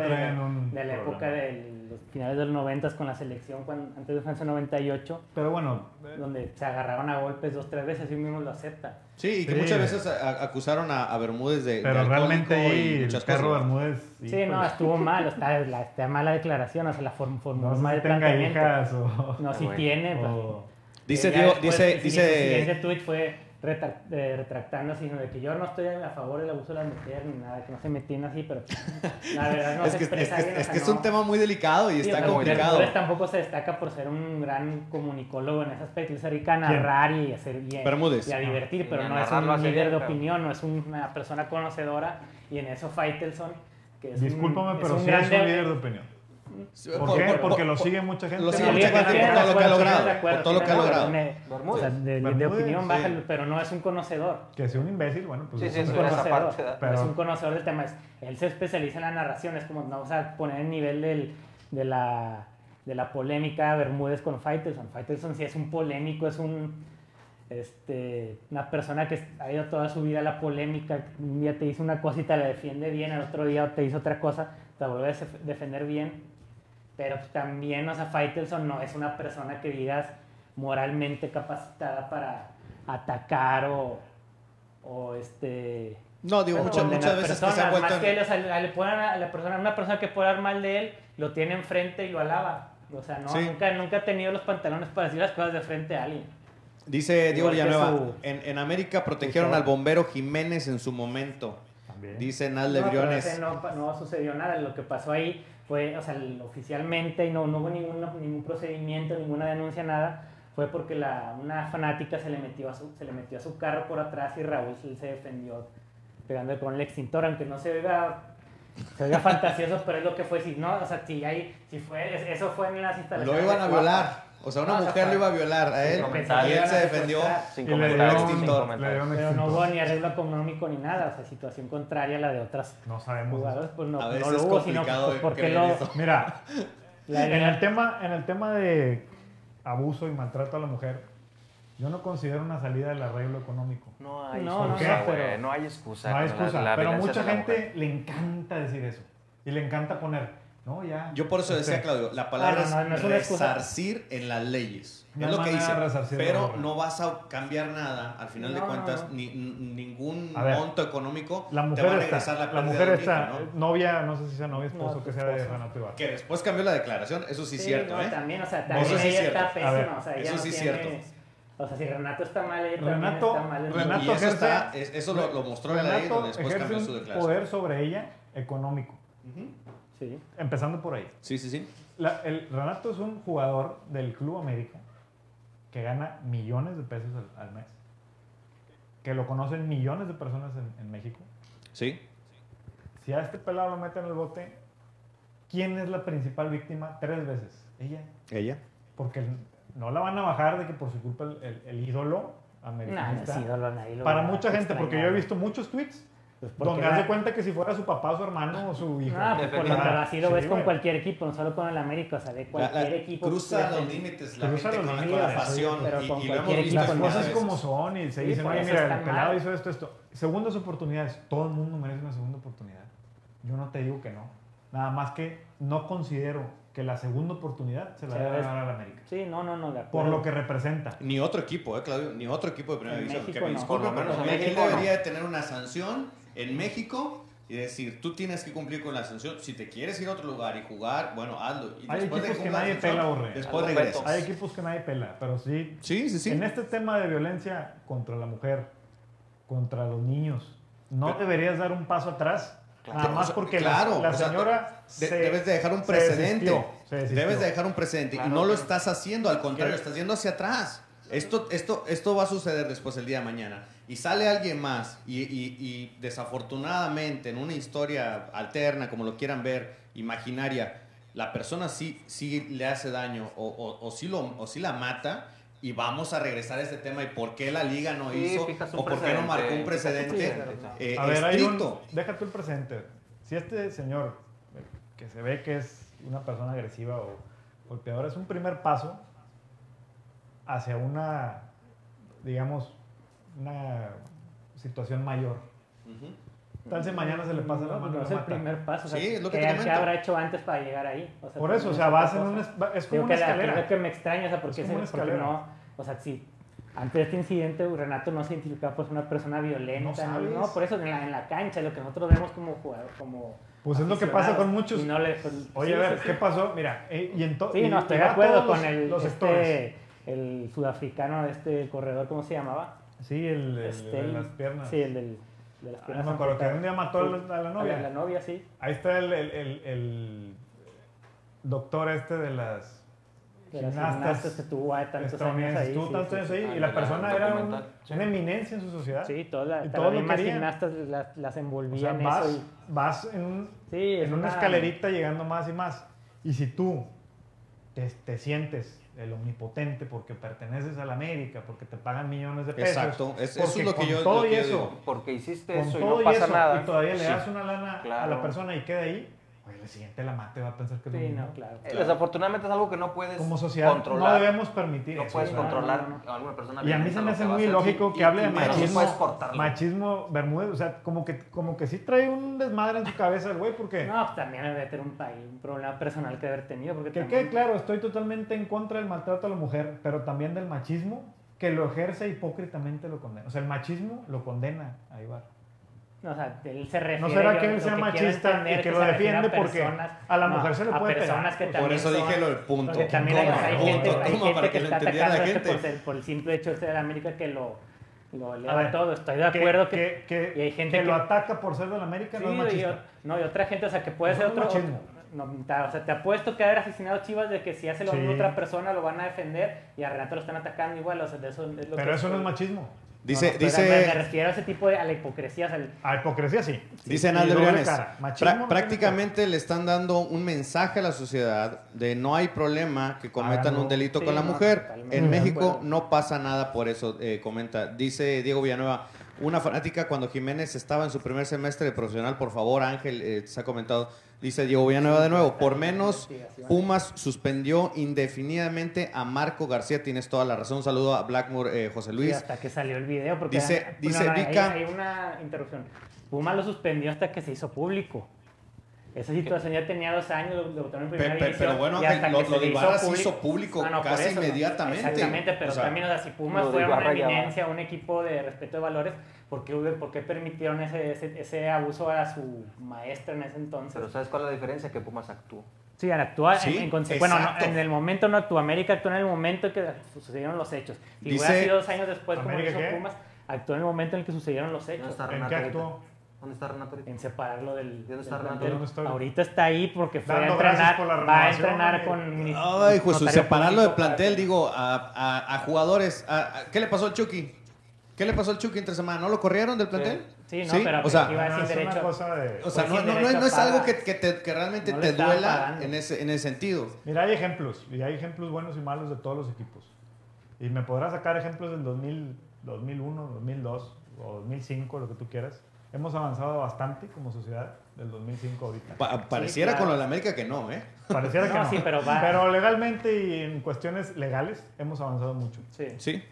de- la época de los finales de los 90 con la selección, cuando, antes de Francia 98, Pero bueno, eh, donde se agarraban a golpes dos, tres veces y uno mismo lo acepta. Sí, y que Sí. muchas veces a- a- acusaron a, a Bermúdez de, de pero alcohólico realmente y ahí el muchas perro. Bermúdez. Sí, híjole, no, estuvo mal, está, la, está mala declaración, o sea, la form, formó No mal si tenga hijas o... No, si Bueno. tiene. pues, o- Dice, que ya Diego, después, dice, el siguiente dice, tweet fue retra- eh, retractándose, sino de que yo no estoy a favor del abuso de las mujeres ni nada, que no se metían así, pero la verdad no es se que, es, expresa que- bien, o es sea, que es no- un tema muy delicado y Sí, está o sea, complicado. Tampoco se destaca por ser un gran comunicólogo en ese aspecto, él se dedica a narrar y a hacer bien Bermúdez. y a divertir, Y pero no es un líder bien, de pero- opinión, no es una persona conocedora y en eso Faitelson, que es Discúlpame, un, pero es un sí es un líder de opinión. Por- ¿Por qué? por- Porque por- lo sigue mucha gente. lo sigue mucha gente por todo lo que ha logrado, por todo lo que ha logrado. de, opinión sí. baja, pero no es un conocedor. Que sea un imbécil, bueno, pues... Sí, eso sí, es un esa conocedor, parte, ¿verdad? Pero- es un conocedor del tema. Es- Él se especializa en la narración, es como, no vamos a poner el nivel del, de, la, de la polémica Bermúdez con Faitelson. Faitelson sí es un polémico, es un, este, una persona que ha ido toda su vida a la polémica. Un día te dice una cosa y te la defiende bien, el otro día te dice otra cosa, te la vuelve a def- defender bien. Pero también, o sea, Faitelson no es una persona que digas moralmente capacitada para atacar o, o este No, digo, muchas, muchas veces que se ha vuelto... más que él, o sea, le ponen a la persona, una persona que puede hablar mal de él, lo tiene enfrente y lo alaba. O sea, no, Sí. nunca, nunca ha tenido los pantalones para decir las cosas de frente a alguien. Dice Diego Villanueva, su- en, en América protegieron al bombero Jiménez en su momento. También. Dice Nal No, de pero Briones. ese no, no sucedió nada. Lo que pasó ahí fue, o sea, oficialmente y no, no hubo ningún, ningún procedimiento, ninguna denuncia, nada. Fue porque la, una fanática se le, metió a su, se le metió a su carro por atrás y Raúl se defendió pegándole con el extintor, aunque no se oiga, se oiga fantasioso, pero es lo que fue. Si no, o sea, si, hay, si fue, es- eso fue en las instalaciones. Lo iban a violar. O sea, una No, o sea, mujer lo iba a violar a él. Y él se defendió. Sin Y le extintor. Pero no hubo ni arreglo económico ni nada, o sea, situación contraria a la de otras No sabemos. jugadores, pues no, A no veces lo es hubo, sino complicado pues, porque lo, eso. Mira, en el, tema, en el tema de abuso y maltrato a la mujer, yo no considero una salida del arreglo económico. No hay No, no, excusa, no, pero- No hay excusa. No hay la- excusa, la pero mucha gente le encanta decir eso. Y le encanta poner, no, ya. Yo por eso decía, este, Claudio, la palabra Ah, no, no, no es resarcir en las leyes. No es lo que dice. Pero no vas a cambiar nada. Al final de cuentas, no, no. ni- ningún ver, monto económico La te va mujer a regresar está, la la pérdida mujer está, hijo, ¿no? novia, no sé si sea novia, esposo, No, que sea de Ibarra. Que después cambió la declaración, eso sí es cierto, no, ¿eh? también, o sea, Eso también sí es ella cierto. está A pésima, ver, o sea, eso no sí es tiene- cierto. O sea, si Renato está mal, ella Renato- también está mal. Y- Renato y eso, ejerce- está, es- eso lo, lo mostró en la ley, donde después ejerce cambió su declaración. poder sobre ella económico. Sí. empezando por ahí. Sí, sí, sí. La- el, Renato es un jugador del Club América que gana millones de pesos al, al mes, que lo conocen millones de personas en, en México. Sí. Si a este pelado lo meten en el bote, ¿quién es la principal víctima? Tres veces. Ella. Ella. Porque no la van a bajar de que por su culpa el, el- el ídolo No, no americanista. es ídolo, nadie lo para va a mucha gente, porque yo he visto muchos tweets Donde la- haz de cuenta que si fuera su papá, su hermano o su hijo. No, pues por lo así lo Sí, ves con güey. cualquier equipo, no solo con el América, o sea, de La- cualquier la- equipo. cruza los límites la Cruza gente los con la, límites, con la pasión pero y, con y cualquier Las equipo, muchas cosas veces. como son y se Sí, dicen, por oye, mira, el pelado hizo esto, esto. Segundas oportunidades. Todo el mundo merece una segunda oportunidad. Yo no te digo que no. Nada más que no considero que la segunda oportunidad se la debe dar al América. Sí, no, no, no, de Por acuerdo. lo que representa. Ni otro equipo, eh, Claudio, ni otro equipo de primera división. Que me disculpe, Por pero México no. debería de tener una sanción en México y decir, tú tienes que cumplir con la sanción. Si te quieres ir a otro lugar y jugar, bueno, hazlo. Y Hay después de equipos que cumplir la nadie sanción, pela, Borre. Después regresas. Hay equipos que nadie pela, pero sí, Sí, sí, sí. en este tema de violencia contra la mujer, contra los niños, no Pero- deberías dar un paso atrás. Claro, nada más o sea, porque claro, la, la o sea, señora De- se- debes de dejar un se precedente. desistió, se desistió. Debes de dejar un precedente. Claro. y no lo estás haciendo, al contrario, ¿Qué? estás yendo hacia atrás. Esto, esto, esto va a suceder después el día de mañana. Y sale alguien más y, y- y desafortunadamente en una historia alterna, como lo quieran ver, imaginaria, la persona sí, sí le hace daño o, o, o sí lo, o sí la mata. Y vamos a regresar a este tema y por qué la liga no Sí, hizo o por qué no marcó un precedente eh, A ver, hay un, estricto. deja tú el presente. Si este señor, eh, que se ve que es una persona agresiva o golpeadora, es un primer paso hacia una, digamos, una situación mayor. Ujú. Tal si mañana se le pasa la No, mano no es el primer paso. O sea, Sí, es lo que ¿qué, te qué habrá hecho antes para llegar ahí? O sea, Por eso, o sea, vas en un... cosa. es- como Digo una que la- que es escalera. que me extraña, o sea, porque, Es como ese- una porque no, o sea, si antes de este incidente Renato no se identificaba pues una persona violenta, No no, sabes. no, por eso en la, en la cancha, lo que nosotros vemos como jugador, como Pues es lo que pasa con muchos. no le- pues, Oye, sí, a ver, sí, ¿qué sí. pasó? Mira, eh, y en to- Sí, no, estoy de acuerdo con los- el, los este, el sudafricano, este corredor, ¿cómo se llamaba? Sí, el, el- Este, de el- las piernas. Sí, el del, de las Ah, piernas. no me acuerdo, que un día mató a la- a la novia. A la, novia, sí. Ahí está el, el- el- el doctor este de las De las gimnastas gimnastas que tuvo ah, tantos años ahí. Sí, tantos sí, años sí. ahí Ah, y la de la persona era un- sí. una eminencia en su sociedad. Sí, todas las, Y hasta todos las mismas gimnastas las, las O sea, envolvían en vas, eso. vas en, un- y- sí, es en una una escalerita llegando más y más. Y si tú te, te sientes el omnipotente porque perteneces a la América, porque te pagan millones de pesos. Exacto, es- eso porque es lo que con yo- todo lo que y yo eso, digo. Porque hiciste con eso y todo no y pasa eso, nada. y todavía le Sí. das una lana a la persona y queda ahí, el siguiente la mate va a pensar que es lo Sí, mismo. no, claro. Eh, Desafortunadamente es algo que no puedes Como sociedad controlar. no debemos permitir No eso. puedes controlar no, no, a alguna persona. Y a mí se me hace que muy hacer. ilógico y- que hable y de machismo. Machismo Bermúdez, o sea, como que, como que sí trae un desmadre en su cabeza el güey, porque No, pues también debe tener un, país, un problema personal que haber tenido. Porque que también- quede claro, estoy totalmente en contra del maltrato a la mujer, pero también del machismo que lo ejerce hipócritamente lo condena. O sea, el machismo lo condena a Ibar. No, o sea, él se refiere. No será yo que él lo sea quiero machista y que lo se refiere defiende porque a la no, mujer se le puede pegar. personas que Por eso son- dije lo del punto. Porque también hay, Toma, hay punto, gente, hay toma, gente para que, que lo entendiera la gente. por, ser- por el simple hecho de ser de América que lo, lo eleva A ver, todo. Estoy de acuerdo que, que, y hay gente que que- lo ataca por ser de la América, Sí, no es y, machista. o- no, y otra gente, o sea, que puede Eso ser no otro. machismo. no, o sea, te apuesto que haber aficionado Chivas de que si hace lo mismo Sí. otra persona lo van a defender y a Renato lo están atacando igual. O sea, de eso es lo Pero que eso no es machismo. Dice, No, no, pero me, me dice, refiero a ese tipo de. a la hipocresía. O sea, el- A hipocresía sí. dice Nalde doble Briones, cara. "Prá- Machismo no tiene prácticamente le están dando un mensaje a la sociedad de no hay problema que cometan Háganlo. un delito Sí, con la no, mujer. En de México no pasa nada por eso, eh, comenta. Dice Diego Villanueva, una fanática cuando Jiménez estaba en su primer semestre de profesional, por favor, Ángel, eh, se ha comentado. Dice Diego Villanueva de nuevo, por menos Pumas suspendió indefinidamente a Marco García, tienes toda la razón. Un saludo a Blackmore, eh, José Luis. hasta que salió el video. Porque Dice- dice no, hay- Vika- Hay, una interrupción. Puma lo suspendió hasta que se hizo público. Esa situación ya tenía dos años, lo, lo votaron en primera pe- división, pero bueno, y hasta lo- que lo se de le Ibarra hizo se hizo público Ah, no, casi eso, inmediatamente. Exactamente, pero O sea, también, o sea, si Pumas fuera una eminencia, un equipo de respeto de valores, ¿por qué, hubo- por qué permitieron ese, ese, ese abuso a su maestra en ese entonces? Pero ¿sabes cuál es la diferencia? Que Pumas actuó. Sí, al actuar, Sí, en, bueno, no, en el momento no actuó América, actuó en el momento que sucedieron los hechos. Si Dice- hubiera sido dos años después, como lo ¿América hizo qué? Pumas, actuó en el momento en el que sucedieron los ¿Dónde hechos. ¿En Renato qué actuó? ¿Dónde está Renato ahorita? En separarlo del. ¿Dónde del está Renato? Ahorita está ahí porque fue a Dando entrenar. por la va a entrenar eh. con. Ay, pues separarlo de público plantel, digo, a, a- a jugadores. a- a- ¿Qué le pasó al Chucky? ¿Qué le pasó al Chucky entre semana? ¿No lo corrieron del plantel? Sí, no, pero o sea, iba No, sin derecho. cosa de... o sea, pues no, no- no- derecho no es algo que, que te- que realmente te duela pagando. en ese, en ese sentido. Mira, hay ejemplos, y hay ejemplos buenos y malos de todos los equipos. Y me podrás sacar ejemplos del 2000, 2001, 2002 o 2005, lo que tú quieras. Hemos avanzado bastante como sociedad del 2005 ahorita. Pa- pareciera claro. con lo de la América que no, ¿eh? Pareciera que No, no. sí, pero va. legalmente y en cuestiones legales hemos avanzado mucho. Sí. Sí.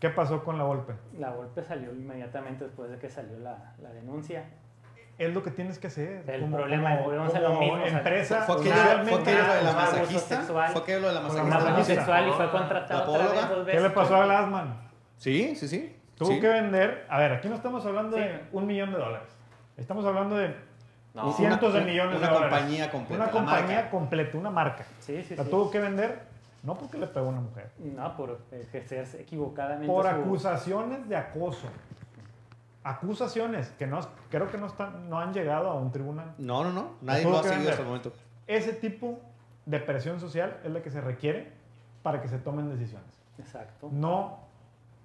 ¿Qué pasó con la golpe? La golpe salió inmediatamente después de que salió la, la denuncia. Es lo que tienes que hacer. El problema, volvemos a lo como mismo, empresa, Fue aquello, de la masajista. Fue aquello lo de la masajista. sexual y fue ¿La contratado otra podóloga? vez dos ¿Qué le pasó a Glassman? Sí, sí, sí. Tuvo Sí. que vender, a ver, aquí no estamos hablando Sí. de un millón de dólares. Estamos hablando de No. cientos de Una- millones una de dólares. compañía completa, Una compañía marca. completa, una marca. Sí, sí, La sí. tuvo que vender, no porque le pegó a una mujer, No, por ejercerse equivocadamente por su- acusaciones de acoso. Acusaciones que no, creo que no, están, no han llegado a un tribunal. No, no, no. Nadie lo ha seguido vender. hasta el momento. Ese tipo de presión social es la que se requiere para que se tomen decisiones. Exacto. No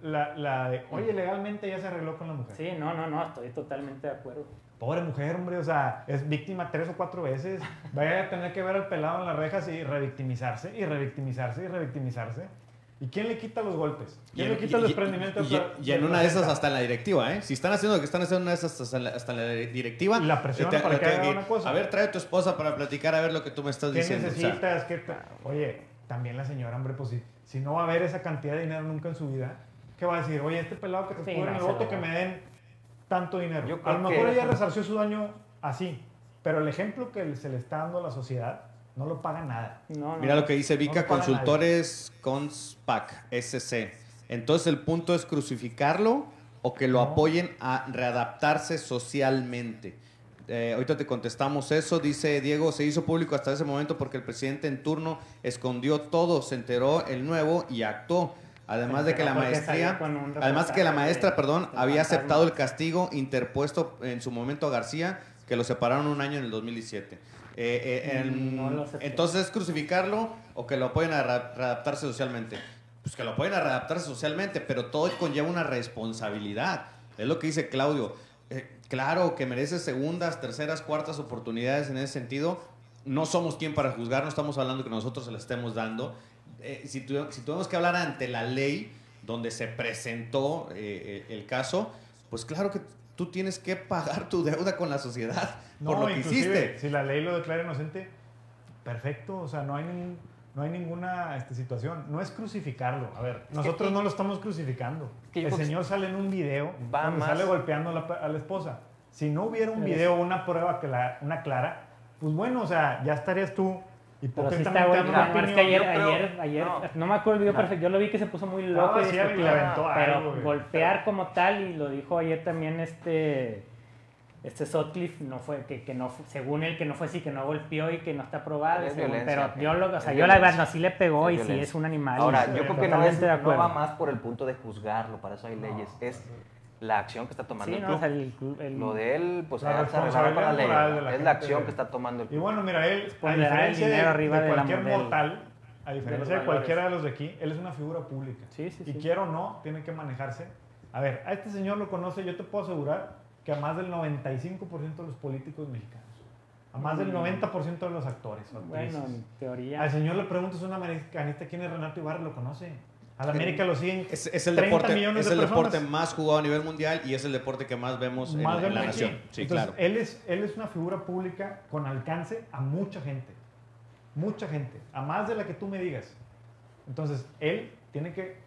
la, la de, oye, legalmente ya se arregló con la mujer. Sí, no, no, no, estoy totalmente de acuerdo. Pobre mujer, hombre, o sea, es víctima tres o cuatro veces. Vaya a tener que ver al pelado en las rejas y revictimizarse, y revictimizarse, y revictimizarse. ¿Y quién le quita los golpes? ¿Quién le quita el desprendimiento? y- y- y en una de esas hasta en la directiva, ¿eh? Si están haciendo lo que están haciendo en una de esas hasta en la, hasta en la directiva. Y la presión te- para te- que haga una cosa. A ver, trae a tu esposa para platicar a ver lo que tú me estás ¿Qué diciendo. o sea, necesitas? ¿Qué te- Oye, también la señora, hombre, pues si, si no va a haber esa cantidad de dinero nunca en su vida, ¿qué va a decir? Oye, este pelado que te Sí, en no, el voto, que me den tanto dinero. Yo a lo mejor ella resarció su daño así, pero el ejemplo que se le está dando a la sociedad no lo paga nada. No, no. Mira lo que dice No Vika paga Consultores Conspac SC. Entonces el punto es crucificarlo o que lo No. apoyen a readaptarse socialmente. Eh, ahorita te contestamos eso. Dice Diego, se hizo público hasta ese momento porque el presidente en turno escondió todo, se enteró el nuevo y actuó. Además de que la maestría, además que la maestra, perdón, había aceptado el castigo interpuesto en su momento a García, que lo separaron un año en el 2017. Eh, eh, en- No entonces, ¿es crucificarlo o que lo apoyen a re- readaptarse socialmente? Pues que lo apoyen a readaptarse socialmente, pero todo conlleva una responsabilidad. Es lo que dice Claudio. Eh, claro que merece segundas, terceras, cuartas oportunidades en ese sentido. No somos quien para juzgar, no estamos hablando que nosotros se las estemos dando. Eh, si, tu- si tuvimos que hablar ante la ley donde se presentó eh, eh, el caso, pues claro que tú tienes que pagar tu deuda con la sociedad por lo que hiciste. Si la ley lo declara inocente, perfecto, o sea, no hay, ningún- no hay ninguna este, situación. No es crucificarlo. A ver, nosotros que- no lo estamos crucificando. que El señor sale en un video va más- sale golpeando a la, a la esposa. Si no hubiera un video o una prueba, que la, una clara, pues bueno, o sea, ya estarías tú Pero sí está bueno. Omar, es que ayer, creo- ayer, ayer, no. no. me acuerdo el video No. perfecto. Yo lo vi que se puso muy loco. y y aventó pero algo, golpear como tal, y lo dijo ayer también este. Este Sutcliffe no fue, que, que no, según él, que no fue así, que no golpeó y que no está probado. Es según- violencia, pero yo, lo, o sea, es yo la verdad, no, sí le pegó Es y sí es un animal. Ahora, y yo creo que no, totalmente es, de no va más por el punto de juzgarlo, para eso hay leyes. Es la acción que está tomando Sí, el no, club. o sea, el el- Lo de él, pues La se arreglará con la responsabilidad ley. moral de la es gente. la acción que está tomando el Y club. bueno, mira, él, a ponderar el diferencia de, arriba de de cualquier mortal, a diferencia de, cualquiera de los de aquí, él es una figura pública. Sí, sí, y sí. quiero o no, tiene que manejarse. A ver, a este señor lo conoce, yo te puedo asegurar que a más del 95% de los políticos mexicanos, a más del Mm. 90% de los actores. Bueno, en teoría. Al señor le preguntas a un americanista quién es Renato Ibarra, lo conoce. América lo siguen. Es, es el 30 deporte, millones es de el deporte personas. más jugado a nivel mundial y es el deporte que más vemos en, Más en vemos la aquí. nación. Sí, Entonces, claro. Él es, él es una figura pública con alcance a mucha gente. Mucha gente. A más de la que tú me digas. Entonces, él tiene que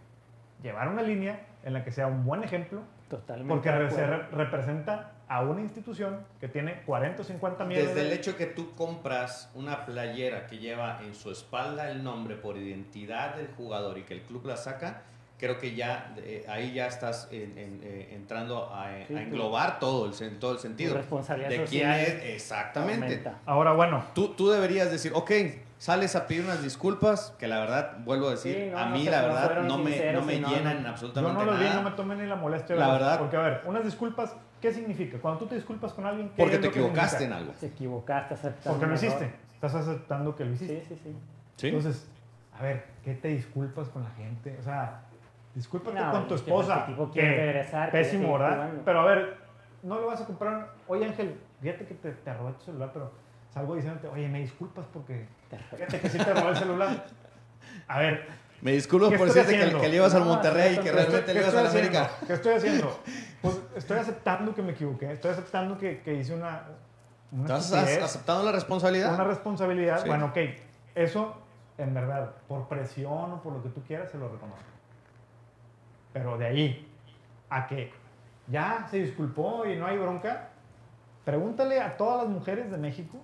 llevar una línea en la que sea un buen ejemplo, Totalmente. porque se re- representa a una institución que tiene 40 o 50 millones Desde el de... hecho que tú compras una playera que lleva en su espalda el nombre por identidad del jugador y que el club la saca, creo que ya eh, ahí ya estás en- en- eh, entrando a, Sí, tu- englobar todo el, todo el sentido. tu responsabilidad de quién es exactamente. aumenta. Ahora, bueno, Tú, tú deberías decir, ok, sales a pedir unas disculpas, que la verdad, vuelvo a decir, Sí, no, a no mí se- la no verdad no me, sinceros no me no, llenan no. yo absolutamente no lo vi, nada. no me tomen ni la molestia. La de- verdad. Porque, a ver, unas disculpas, ¿qué significa? Cuando tú te disculpas con alguien, ¿qué Porque te lo equivocaste en algo. Te equivocaste, aceptando. Porque lo hiciste. Estás aceptando que lo hiciste. Sí, sí, sí. ¿Sí? Entonces, a ver, ¿qué te disculpas con la gente? O sea, discúlpate No, con tu que esposa. tipo quiere que regresar, quiere Pésimo, ¿verdad? jugando. Pero a ver, no le vas a comprar. Oye, Ángel, fíjate que te, te robé tu celular, pero salgo diciéndote, oye, me disculpas porque. Fíjate que sí te robé el celular. A ver, Me disculpo ¿Qué por decirte que, que le ibas al No, Monterrey y que ¿qué realmente le ibas a la haciendo? América. ¿Qué estoy haciendo? Pues estoy aceptando que me equivoqué. Estoy aceptando que, que hice una, una ¿Estás estupidez, aceptando la responsabilidad? una responsabilidad. Sí. Bueno, ok. Eso, en verdad, por presión o por lo que tú quieras, se lo reconozco. Pero de ahí a que ya se disculpó y no hay bronca, pregúntale a todas las mujeres de México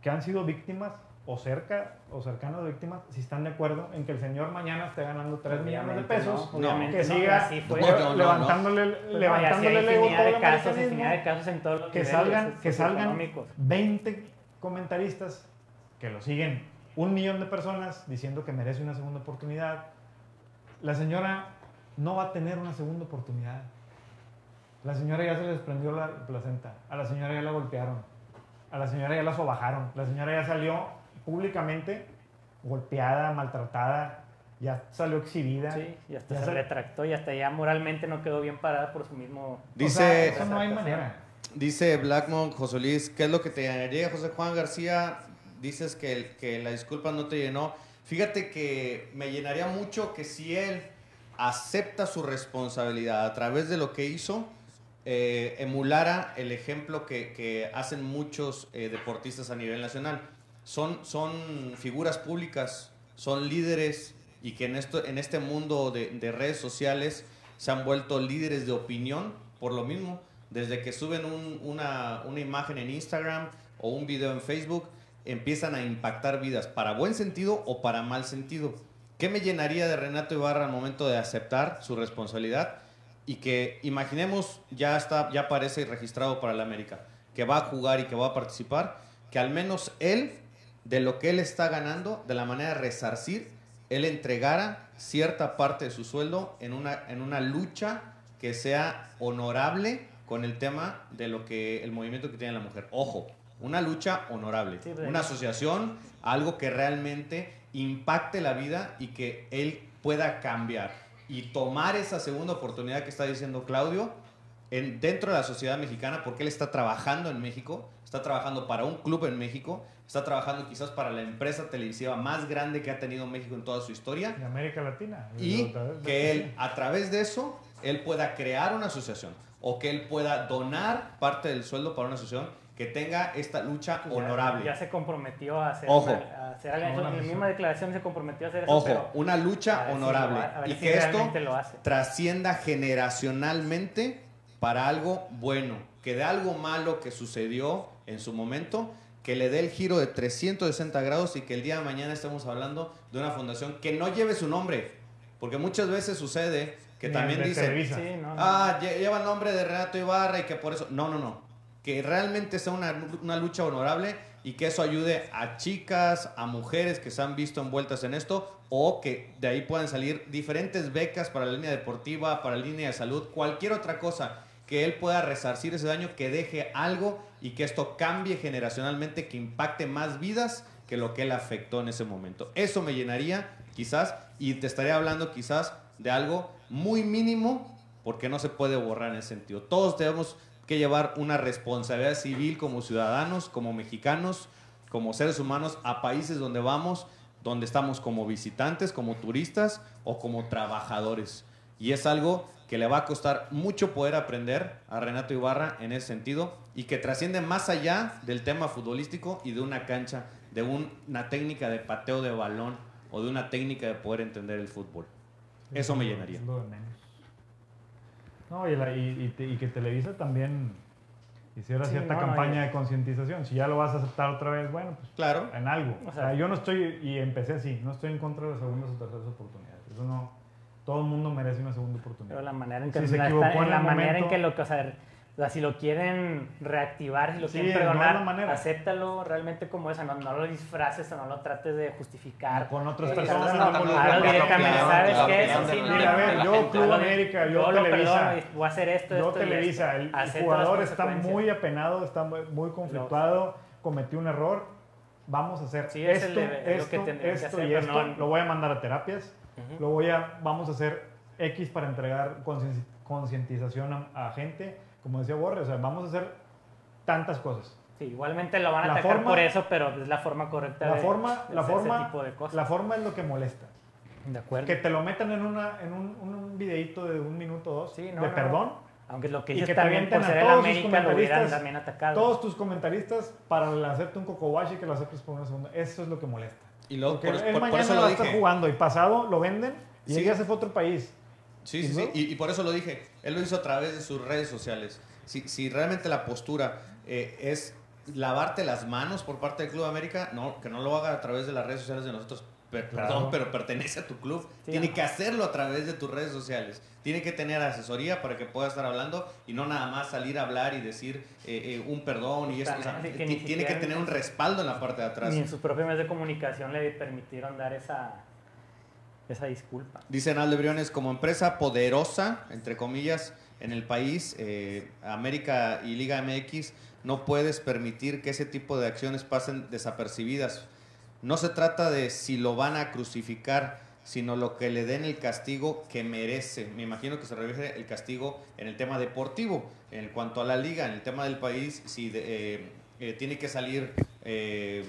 que han sido víctimas o cerca o cercanas de víctimas si están de acuerdo en que el señor mañana esté ganando 3 millones de pesos no, obviamente que siga fue. No, no, levantándole, Pues levantándole el ego todo el casos, de casos en todos los que niveles salgan, que salgan socioeconómicos. 20 comentaristas que lo siguen un millón de personas diciendo que merece una segunda oportunidad. La señora no va a tener una segunda oportunidad. La señora ya se le desprendió la placenta. A la señora ya la golpearon. A la señora ya la sobajaron. La señora ya salió públicamente golpeada, maltratada. Ya salió exhibida. Sí, y hasta Ya se sal- retractó y hasta ya moralmente no quedó bien parada por su mismo... O sea, Dice, eso no hay manera. dice Blackmon, José Luis, ¿qué es lo que te llenaría, José Juan García? Dices que, el- que la disculpa no te llenó. Fíjate que me llenaría mucho que si él acepta su responsabilidad a través de lo que hizo, eh, emulara el ejemplo que, que hacen muchos eh, deportistas a nivel nacional. Son, son figuras públicas, son líderes y que en, esto, en este mundo de, de redes sociales se han vuelto líderes de opinión por lo mismo. Desde que suben un- una, una imagen en Instagram o un video en Facebook, empiezan a impactar vidas, para buen sentido o para mal sentido. ¿Qué me llenaría de Renato Ibarra al momento de aceptar su responsabilidad? Y que imaginemos, ya está, ya aparece registrado para el América, que va a jugar y que va a participar, que al menos él, de lo que él está ganando, de la manera de resarcir, él entregara cierta parte de su sueldo en una, en una lucha que sea honorable con el tema de lo que el movimiento que tiene la mujer. Ojo, una lucha honorable, Sí, una asociación, algo que realmente impacte la vida y que él pueda cambiar y tomar esa segunda oportunidad que está diciendo Claudio en, dentro de la sociedad mexicana, porque él está trabajando en México, está trabajando para un club en México, está trabajando quizás para la empresa televisiva más grande que ha tenido México en toda su historia, De América Latina. y que él, a través de eso, él pueda crear una asociación o que él pueda donar parte del sueldo para una asociación que tenga esta lucha Ya- honorable. Ya, se comprometió a hacer, Ojo. una- a hacer algo. A una En la misma declaración se comprometió a hacer eso, Ojo, pero una lucha si honorable lo ha- a ver y si que esto lo hace. trascienda generacionalmente para algo bueno, que de algo malo que sucedió en su momento, que le dé el giro de 360 grados y que el día de mañana estemos hablando de una fundación que no lleve su nombre, porque muchas veces sucede que Ni también dicen. Sí, no, no. ah, lle- lleva el nombre de Renato Ibarra y que por eso, no, no, no, que realmente sea una, una lucha honorable y que eso ayude a chicas, a mujeres que se han visto envueltas en esto o que de ahí puedan salir diferentes becas para la línea deportiva, para la línea de salud, cualquier otra cosa que él pueda resarcir ese daño, que deje algo y que esto cambie generacionalmente, que impacte más vidas que lo que él afectó en ese momento. Eso me llenaría quizás y te estaría hablando quizás de algo muy mínimo porque no se puede borrar en ese sentido. Todos tenemos que llevar una responsabilidad civil como ciudadanos, como mexicanos, como seres humanos a países donde vamos, donde estamos como visitantes, como turistas o como trabajadores. Y es algo que le va a costar mucho poder aprender a Renato Ibarra en ese sentido y que trasciende más allá del tema futbolístico y de una cancha, de un- una técnica de pateo de balón o de una técnica de poder entender el fútbol. Eso me llenaría. No, y, la- y- y y que Televisa también hiciera Sí, cierta no, campaña de concientización. Si ya lo vas a aceptar otra vez, bueno, pues Claro. en algo. O sea, yo no estoy, y empecé así, no estoy en contra de las segundas o terceras oportunidades. Eso no, todo el mundo merece una segunda oportunidad. Pero la manera en que, Si se la- equivocó está- en la el manera en momento- que lo que, o sea, o sea, si lo quieren reactivar, si lo Sí, quieren no perdonar, manera. acéptalo realmente como es, no, no lo disfraces o no lo trates de justificar. Con otras personas, no, no, no, no, no, directamente, ¿sabes claro, qué? claro, sí, no, Mira, a ver, yo, Club América, yo, yo Televisa. perdono voy a hacer esto, Yo esto Televisa, esto. el, jugador está muy apenado, está muy, conflictuado, cometió un error, vamos a hacer Sí, es esto, el- es lo esto, que tendrían que esto hacer, esto, no- lo voy a mandar a terapias, Ujú. lo voy a, vamos a hacer X para entregar concientización a, a gente, como decía Borre, o sea, vamos a hacer tantas cosas. Sí, igualmente lo van a La atacar forma- por eso, pero es la forma correcta La de, forma, de la hacer ese forma, tipo de cosas. la forma es lo que molesta. De acuerdo. Que te lo metan en, una, en un, un videíto de un minuto o dos Sí, no, de no. perdón. Aunque lo que Y dices que también por ser el América lo hubieran comentaristas, también atacado. Todos tus comentaristas para hacerte un cocowashi y que lo aceptes por una segunda. Eso es lo que molesta. Y luego, Porque por, él por- eso va lo a estar dije. jugando y pasado lo venden y Sí. él ya se fue a otro país. Sí, ¿Y sí, sí. y por eso lo dije. Él lo hizo a través de sus redes sociales. Si, si realmente la postura eh, es lavarte las manos por parte del Club América, no, que no lo haga a través de las redes sociales de nosotros. Per- Claro. Perdón, pero pertenece a tu club. Sí, Tiene no. que hacerlo a través de tus redes sociales. Tiene que tener asesoría para que pueda estar hablando y no nada más salir a hablar y decir eh, eh, un perdón y eso. O sea, que tiene que tener un respaldo en la parte de atrás. Ni en sus propios medios de comunicación le permitieron dar esa, esa disculpa. Dice Naldo Briones, como empresa poderosa, entre comillas, en el país, eh, América y Liga MX, no puedes permitir que ese tipo de acciones pasen desapercibidas. No se trata de si lo van a crucificar, sino lo que le den el castigo que merece. Me imagino que se refiere el castigo en el tema deportivo. En cuanto a la liga, en el tema del país, si eh, eh, tiene que salir eh,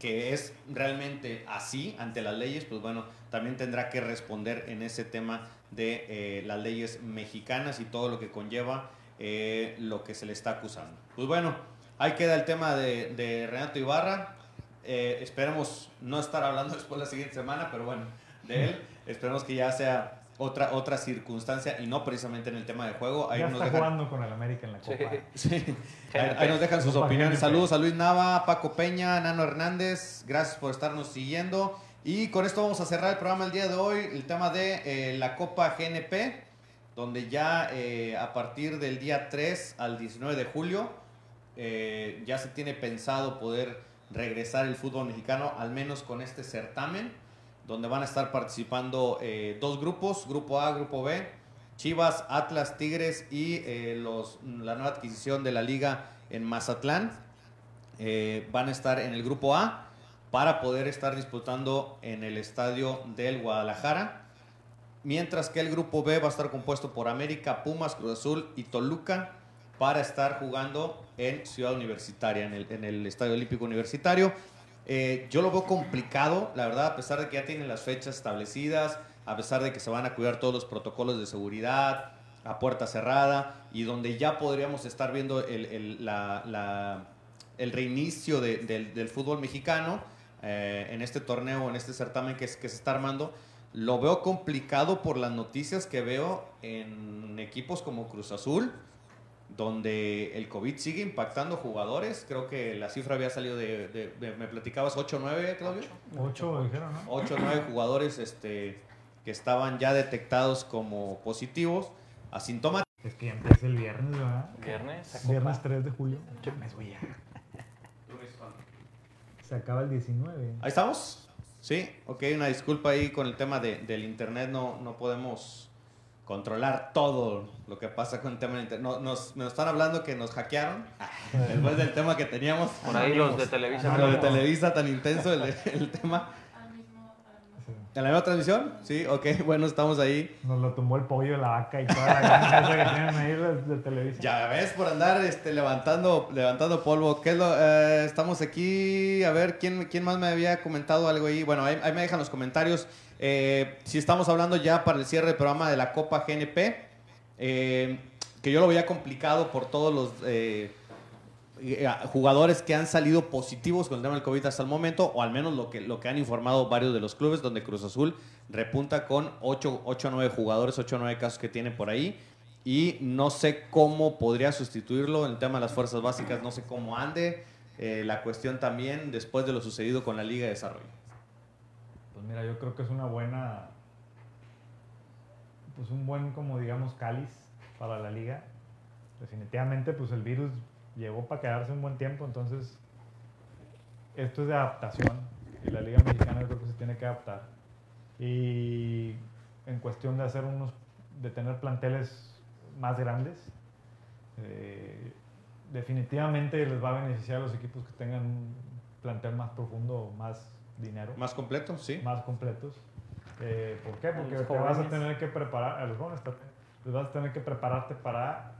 que es realmente así ante las leyes, pues bueno, también tendrá que responder en ese tema de las leyes mexicanas y todo lo que conlleva lo que se le está acusando. Pues bueno, ahí queda el tema de Renato Ibarra. Eh, esperemos no estar hablando después la siguiente semana, pero bueno, de él. Esperemos que ya sea otra, otra circunstancia y no precisamente en el tema de juego. Ahí ya nos está dejan- jugando con el América en la. Copa. Sí. Ahí, ahí nos dejan sus Copa opiniones. Saludos a Luis Nava, Paco Peña, Nano Hernández. Gracias por estarnos siguiendo. Y con esto vamos a cerrar el programa el día de hoy. El tema de eh, la Copa GNP, donde ya eh, a partir del día 3 al 19 de julio eh, ya se tiene pensado poder regresar el fútbol mexicano, al menos con este certamen, donde van a estar participando eh, dos grupos, Grupo A, Grupo B, Chivas, Atlas, Tigres y eh, los, la nueva adquisición de la liga en Mazatlán. Eh, van a estar en el Grupo A para poder estar disputando en el estadio del Guadalajara. Mientras que el grupo B va a estar compuesto por América, Pumas, Cruz Azul y Toluca para estar jugando en Ciudad Universitaria, en el, en el Estadio Olímpico Universitario. Eh, yo lo veo complicado, la verdad, a pesar de que ya tienen las fechas establecidas, a pesar de que se van a cuidar todos los protocolos de seguridad a puerta cerrada y donde ya podríamos estar viendo el, el- la- el reinicio de- del, del fútbol mexicano eh, en este torneo, en este certamen que se está armando. Lo veo complicado por las noticias que veo en equipos como Cruz Azul, donde el COVID sigue impactando jugadores. Creo que la cifra había salido de, de- de- me platicabas 8 o 9, Claudio. Ocho dijeron, ¿no? 8 o 9 jugadores este, que estaban ya detectados como positivos, asintomáticos. Es que ya empieza el viernes, ¿verdad? Viernes, Viernes copa. 3 de julio. Mames, güey, ya. Se acaba el 19. Ahí estamos. Sí, ok, una disculpa ahí con el tema de- del internet, no, no podemos controlar todo lo que pasa con el tema del internet. No- nos, nos están hablando que nos hackearon después del tema que teníamos. Por ahí los de Televisa. Ah, lo de. Televisa tan intenso el, el tema. ¿En la nueva transmisión? Sí, ok, bueno, estamos ahí. Nos lo tumbó el pollo de la vaca y toda la granja que tienen ahí de, de televisión. Ya ves, por andar este, levantando, levantando polvo. ¿Qué es lo, eh, estamos aquí. A ver, ¿quién, ¿quién más me había comentado algo ahí? Bueno, ahí, ahí me dejan los comentarios. Eh, si estamos hablando ya para el cierre del programa de la Copa GNP, eh, que yo lo veía complicado por todos los eh, eh, jugadores que han salido positivos con el tema del COVID hasta el momento, o al menos lo que, lo que han informado varios de los clubes, donde Cruz Azul repunta con 8 o 9 jugadores, 8 o 9 casos que tiene por ahí. Y no sé cómo podría sustituirlo en el tema de las fuerzas básicas, no sé cómo ande. Eh, la cuestión también después de lo sucedido con la Liga de Desarrollo. Pues mira, yo creo que es una buena. Pues un buen, como digamos, cáliz para la liga. Definitivamente, pues el virus llegó para quedarse un buen tiempo, entonces. Esto es de adaptación. Y la Liga Mexicana creo que se tiene que adaptar. Y en cuestión de hacer unos. de tener planteles más grandes. eh, definitivamente les va a beneficiar a los equipos que tengan un plantel más profundo, más dinero Más completo, sí. más completos. Eh, ¿Por qué? Porque te vas a tener que preparar, a los jóvenes, les vas a tener que prepararte para,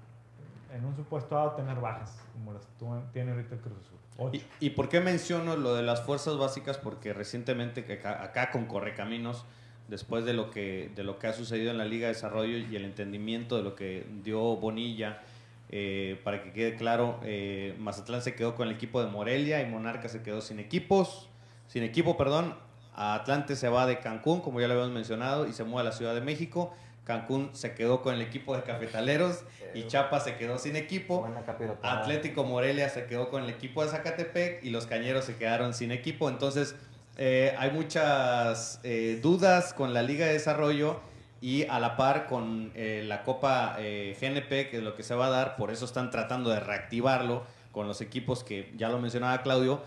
en un supuesto dado, tener bajas, como las tu- tiene ahorita el Cruz Azul. ¿Y, y por qué menciono lo de las fuerzas básicas? Porque recientemente que acá, acá con Correcaminos después de lo que, de lo que ha sucedido en la Liga de Desarrollo y el entendimiento de lo que dio Bonilla. eh, para que quede claro, eh, Mazatlán se quedó con el equipo de Morelia y Monarca se quedó sin equipos, sin equipo, perdón. Atlante se va de Cancún, como ya lo habíamos mencionado, y se mueve a la Ciudad de México. Cancún se quedó con el equipo de Cafetaleros y Chapa se quedó sin equipo. Atlético Morelia se quedó con el equipo de Zacatepec y los Cañeros se quedaron sin equipo. Entonces, eh, hay muchas eh, dudas con la Liga de Desarrollo y a la par con eh, la Copa eh, GNP, que es lo que se va a dar. Por eso están tratando de reactivarlo con los equipos que ya lo mencionaba Claudio,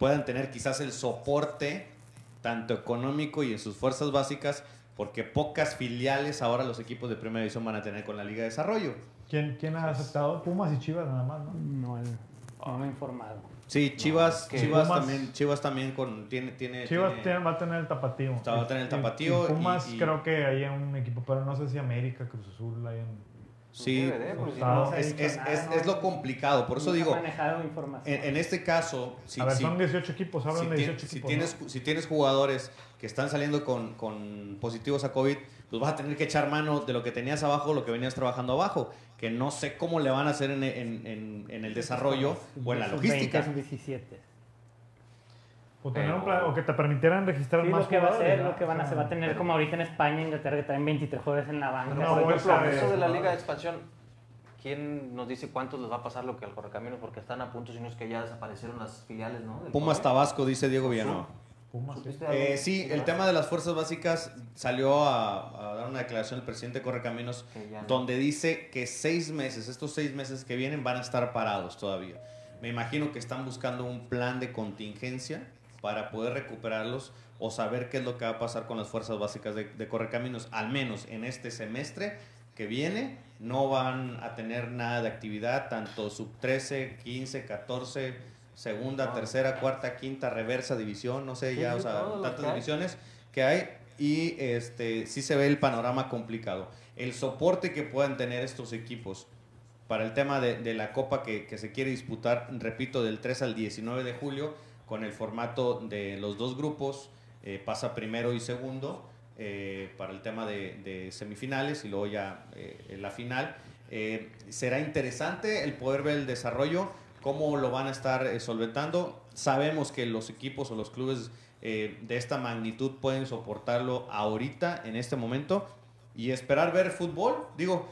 puedan tener quizás el soporte tanto económico y en sus fuerzas básicas, porque pocas filiales ahora los equipos de primera división van a tener con la Liga de Desarrollo. ¿Quién, quién ha aceptado? Pumas y Chivas nada más, ¿no? No, el- no me he informado. Sí, Chivas, Chivas Pumas- también, Chivas también con tiene tiene Chivas tiene- tiene- va a tener el tapatío. Está- va a tener el tapatío y Pumas y- y- creo que hay un equipo, pero no sé si América, Cruz Azul, hay un... sí, DVD, no- ha es, es, nada, es, ¿no? es lo complicado, por eso digo, en, en este caso, si, a ver, si- son 18 equipos, hablan si de tien- 18 si equipos. tienes, ¿no? si tienes jugadores que están saliendo con, con positivos a COVID, pues vas a tener que echar mano de lo que tenías abajo, lo que venías trabajando abajo, que no sé cómo le van a hacer en, en- en- en el desarrollo o en la Sub-20, logística. sub-17. O, tener un plan- o que te permitieran registrar Sí, más lo que va a jugadores, ser, ¿no? lo que van a hacer, va a tener como ahorita en España, Inglaterra, que traen 23 jugadores en la banca. Una Por ejemplo, de eso de la Liga de jugadores. Expansión, ¿quién nos dice cuántos les va a pasar lo que al Correcaminos? Porque están a punto, si no es que ya desaparecieron las filiales, ¿no? Del Pumas Corre. Tabasco, dice Diego Villanueva. Pumas, sí. Eh, sí, el tema de las fuerzas básicas salió a, a dar una declaración el presidente Correcaminos no. donde dice que seis meses, estos seis meses que vienen van a estar parados todavía. Me imagino que están buscando un plan de contingencia para poder recuperarlos o saber qué es lo que va a pasar con las fuerzas básicas de, de Correcaminos, al menos en este semestre que viene, no van a tener nada de actividad, tanto sub 13, 15, 14, segunda, Ah. tercera, cuarta, quinta, reversa, división, no sé, ya, sí, o sea, tantas que divisiones que hay y este sí se ve el panorama complicado. El soporte que puedan tener estos equipos para el tema de, de la copa que, que se quiere disputar, repito, del 3 al 19 de julio, con el formato de los dos grupos, eh, pasa primero y segundo eh, para el tema de, semifinales y luego ya eh, la final. Eh, será interesante el poder ver el desarrollo, cómo lo van a estar solventando. Sabemos que los equipos o los clubes de esta magnitud pueden soportarlo ahorita, en este momento, y esperar ver fútbol. Digo,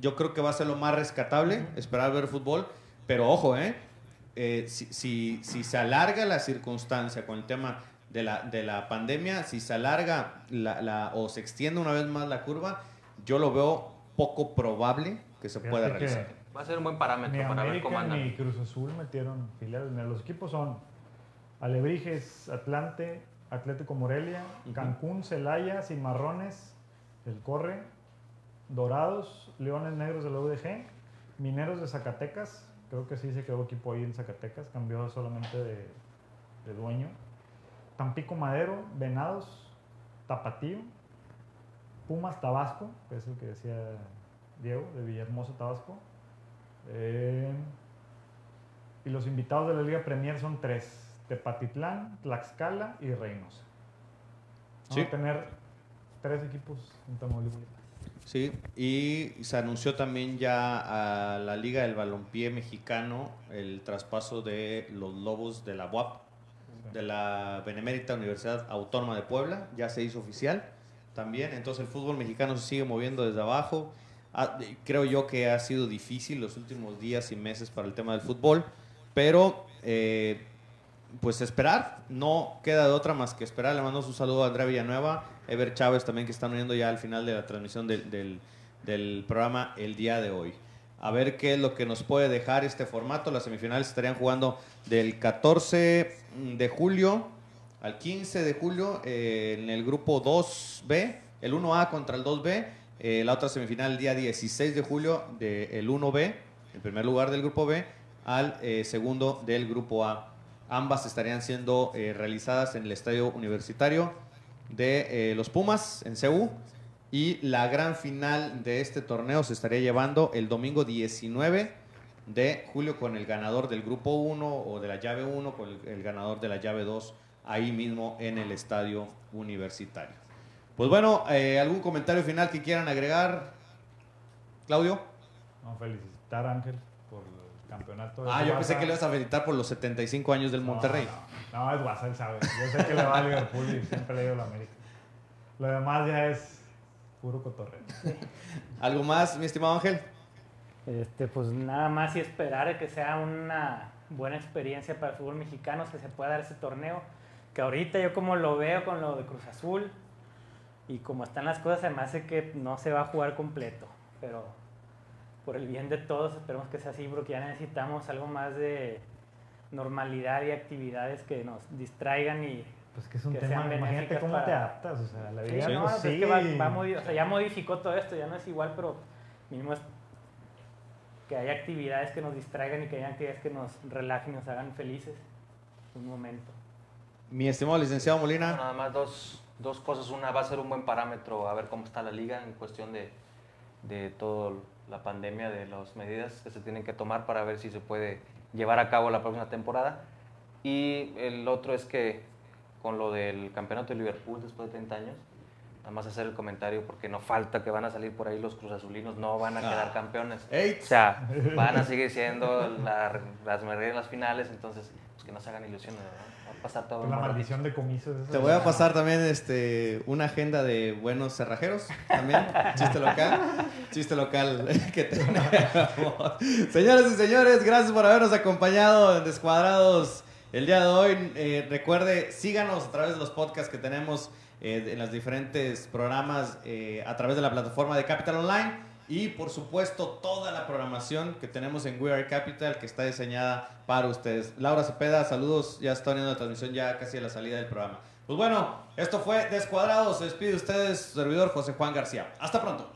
yo creo que va a ser lo más rescatable, esperar ver fútbol, pero ojo, ¿eh? Eh, si, si, si se alarga la circunstancia con el tema de la, de la pandemia, si se alarga la, la- o se extiende una vez más la curva, yo lo veo poco probable que se Fíjate pueda realizar. Va a ser un buen parámetro para ver cómo América andan. ni Cruz Azul metieron filiales. Mira, Los equipos son Alebrijes, Atlante, Atlético Morelia. Cancún, Celaya, Cimarrones, El Corre, Dorados, Leones Negros de la UDG, Mineros de Zacatecas, creo que sí se quedó equipo ahí en Zacatecas, cambió solamente de, de dueño. Tampico Madero, Venados, Tapatío, Pumas Tabasco, que es el que decía Diego, de Villahermosa, Tabasco. Eh, y los invitados de la Liga Premier son tres: Tepatitlán, Tlaxcala y Reynosa. Vamos Sí. a tener tres equipos en Tamaulipas. Sí, y se anunció también ya a la Liga del Balompié Mexicano el traspaso de los Lobos de la UAP, de la Benemérita Universidad Autónoma de Puebla, ya se hizo oficial también, entonces el fútbol mexicano se sigue moviendo desde abajo. Ah, creo yo que ha sido difícil los últimos días y meses para el tema del fútbol, pero eh, pues esperar, no queda de otra más que esperar. Le mando un saludo a Andrea Villanueva, Ever Chávez también que están uniendo ya al final de la transmisión del, programa el día de hoy. A ver qué es lo que nos puede dejar este formato. Las semifinales estarían jugando del 14 de julio al 15 de julio eh, en el grupo 2B, el 1A contra el 2B. eh, la otra semifinal el día 16 de julio del 1B, el primer lugar del grupo B, al eh, segundo del grupo A. Ambas estarían siendo eh, realizadas en el estadio universitario de eh, los Pumas en CEU. Y la gran final de este torneo se estaría llevando el domingo 19 de julio con el ganador del grupo 1 o de la llave 1 con el, ganador de la llave 2 ahí mismo en el estadio universitario. Pues bueno, eh, ¿algún comentario final que quieran agregar? Claudio. No, felicitar Ángel campeonato. de Ah, yo pensé que le ibas a felicitar por los 75 años del No, Monterrey. No, no, es Guasa, él sabe. Yo sé que le va a Liverpool y siempre le digo a la América. Lo demás ya es puro cotorreo. ¿Algo más, mi estimado Ángel? Este, pues nada más y esperar a que sea una buena experiencia para el fútbol mexicano, que se pueda dar ese torneo. Que ahorita yo como lo veo con lo de Cruz Azul y como están las cosas, se me hace que no se va a jugar completo. Pero por el bien de todos, esperemos que sea así, porque ya necesitamos algo más de normalidad y actividades que nos distraigan y Pues que es un Que tema, sean imagínate cómo para- te adaptas, o sea, la Sí, vida no, no, pues es que va- va modi- o sea, ya modificó todo esto, ya no es igual, pero mínimo es que haya actividades que nos distraigan y que haya actividades que nos relajen y nos hagan felices un momento. Mi estimado licenciado Molina. Nada más dos, dos cosas. Una va a ser un buen parámetro a ver cómo está la liga en cuestión de, de toda la pandemia, de las medidas que se tienen que tomar para ver si se puede llevar a cabo la próxima temporada. Y el otro es que con lo del campeonato de Liverpool después de 30 años, nada más hacer el comentario porque no falta que van a salir por ahí los Cruz Azulinos, no van a quedar Ah. campeones. Ey, O sea, van a seguir siendo la- las en las finales, entonces pues que no se hagan ilusiones, ¿no? Va a pasar todo. La maldición de comicios. Te voy a pasar también este, una agenda de buenos cerrajeros, también, chiste local, chiste local que tenemos. Señoras y señores, gracias por habernos acompañado en Descuadrados el día de hoy. Eh, recuerde, síganos a través de los podcasts que tenemos eh, en los diferentes programas eh, a través de la plataforma de Capital Online y por supuesto toda la programación que tenemos en We Are Capital que está diseñada para ustedes. Laura Cepeda, saludos, ya está uniendo la transmisión ya casi a la salida del programa. Pues bueno, esto fue Descuadrados, se despide de ustedes servidor José Juan García. Hasta pronto.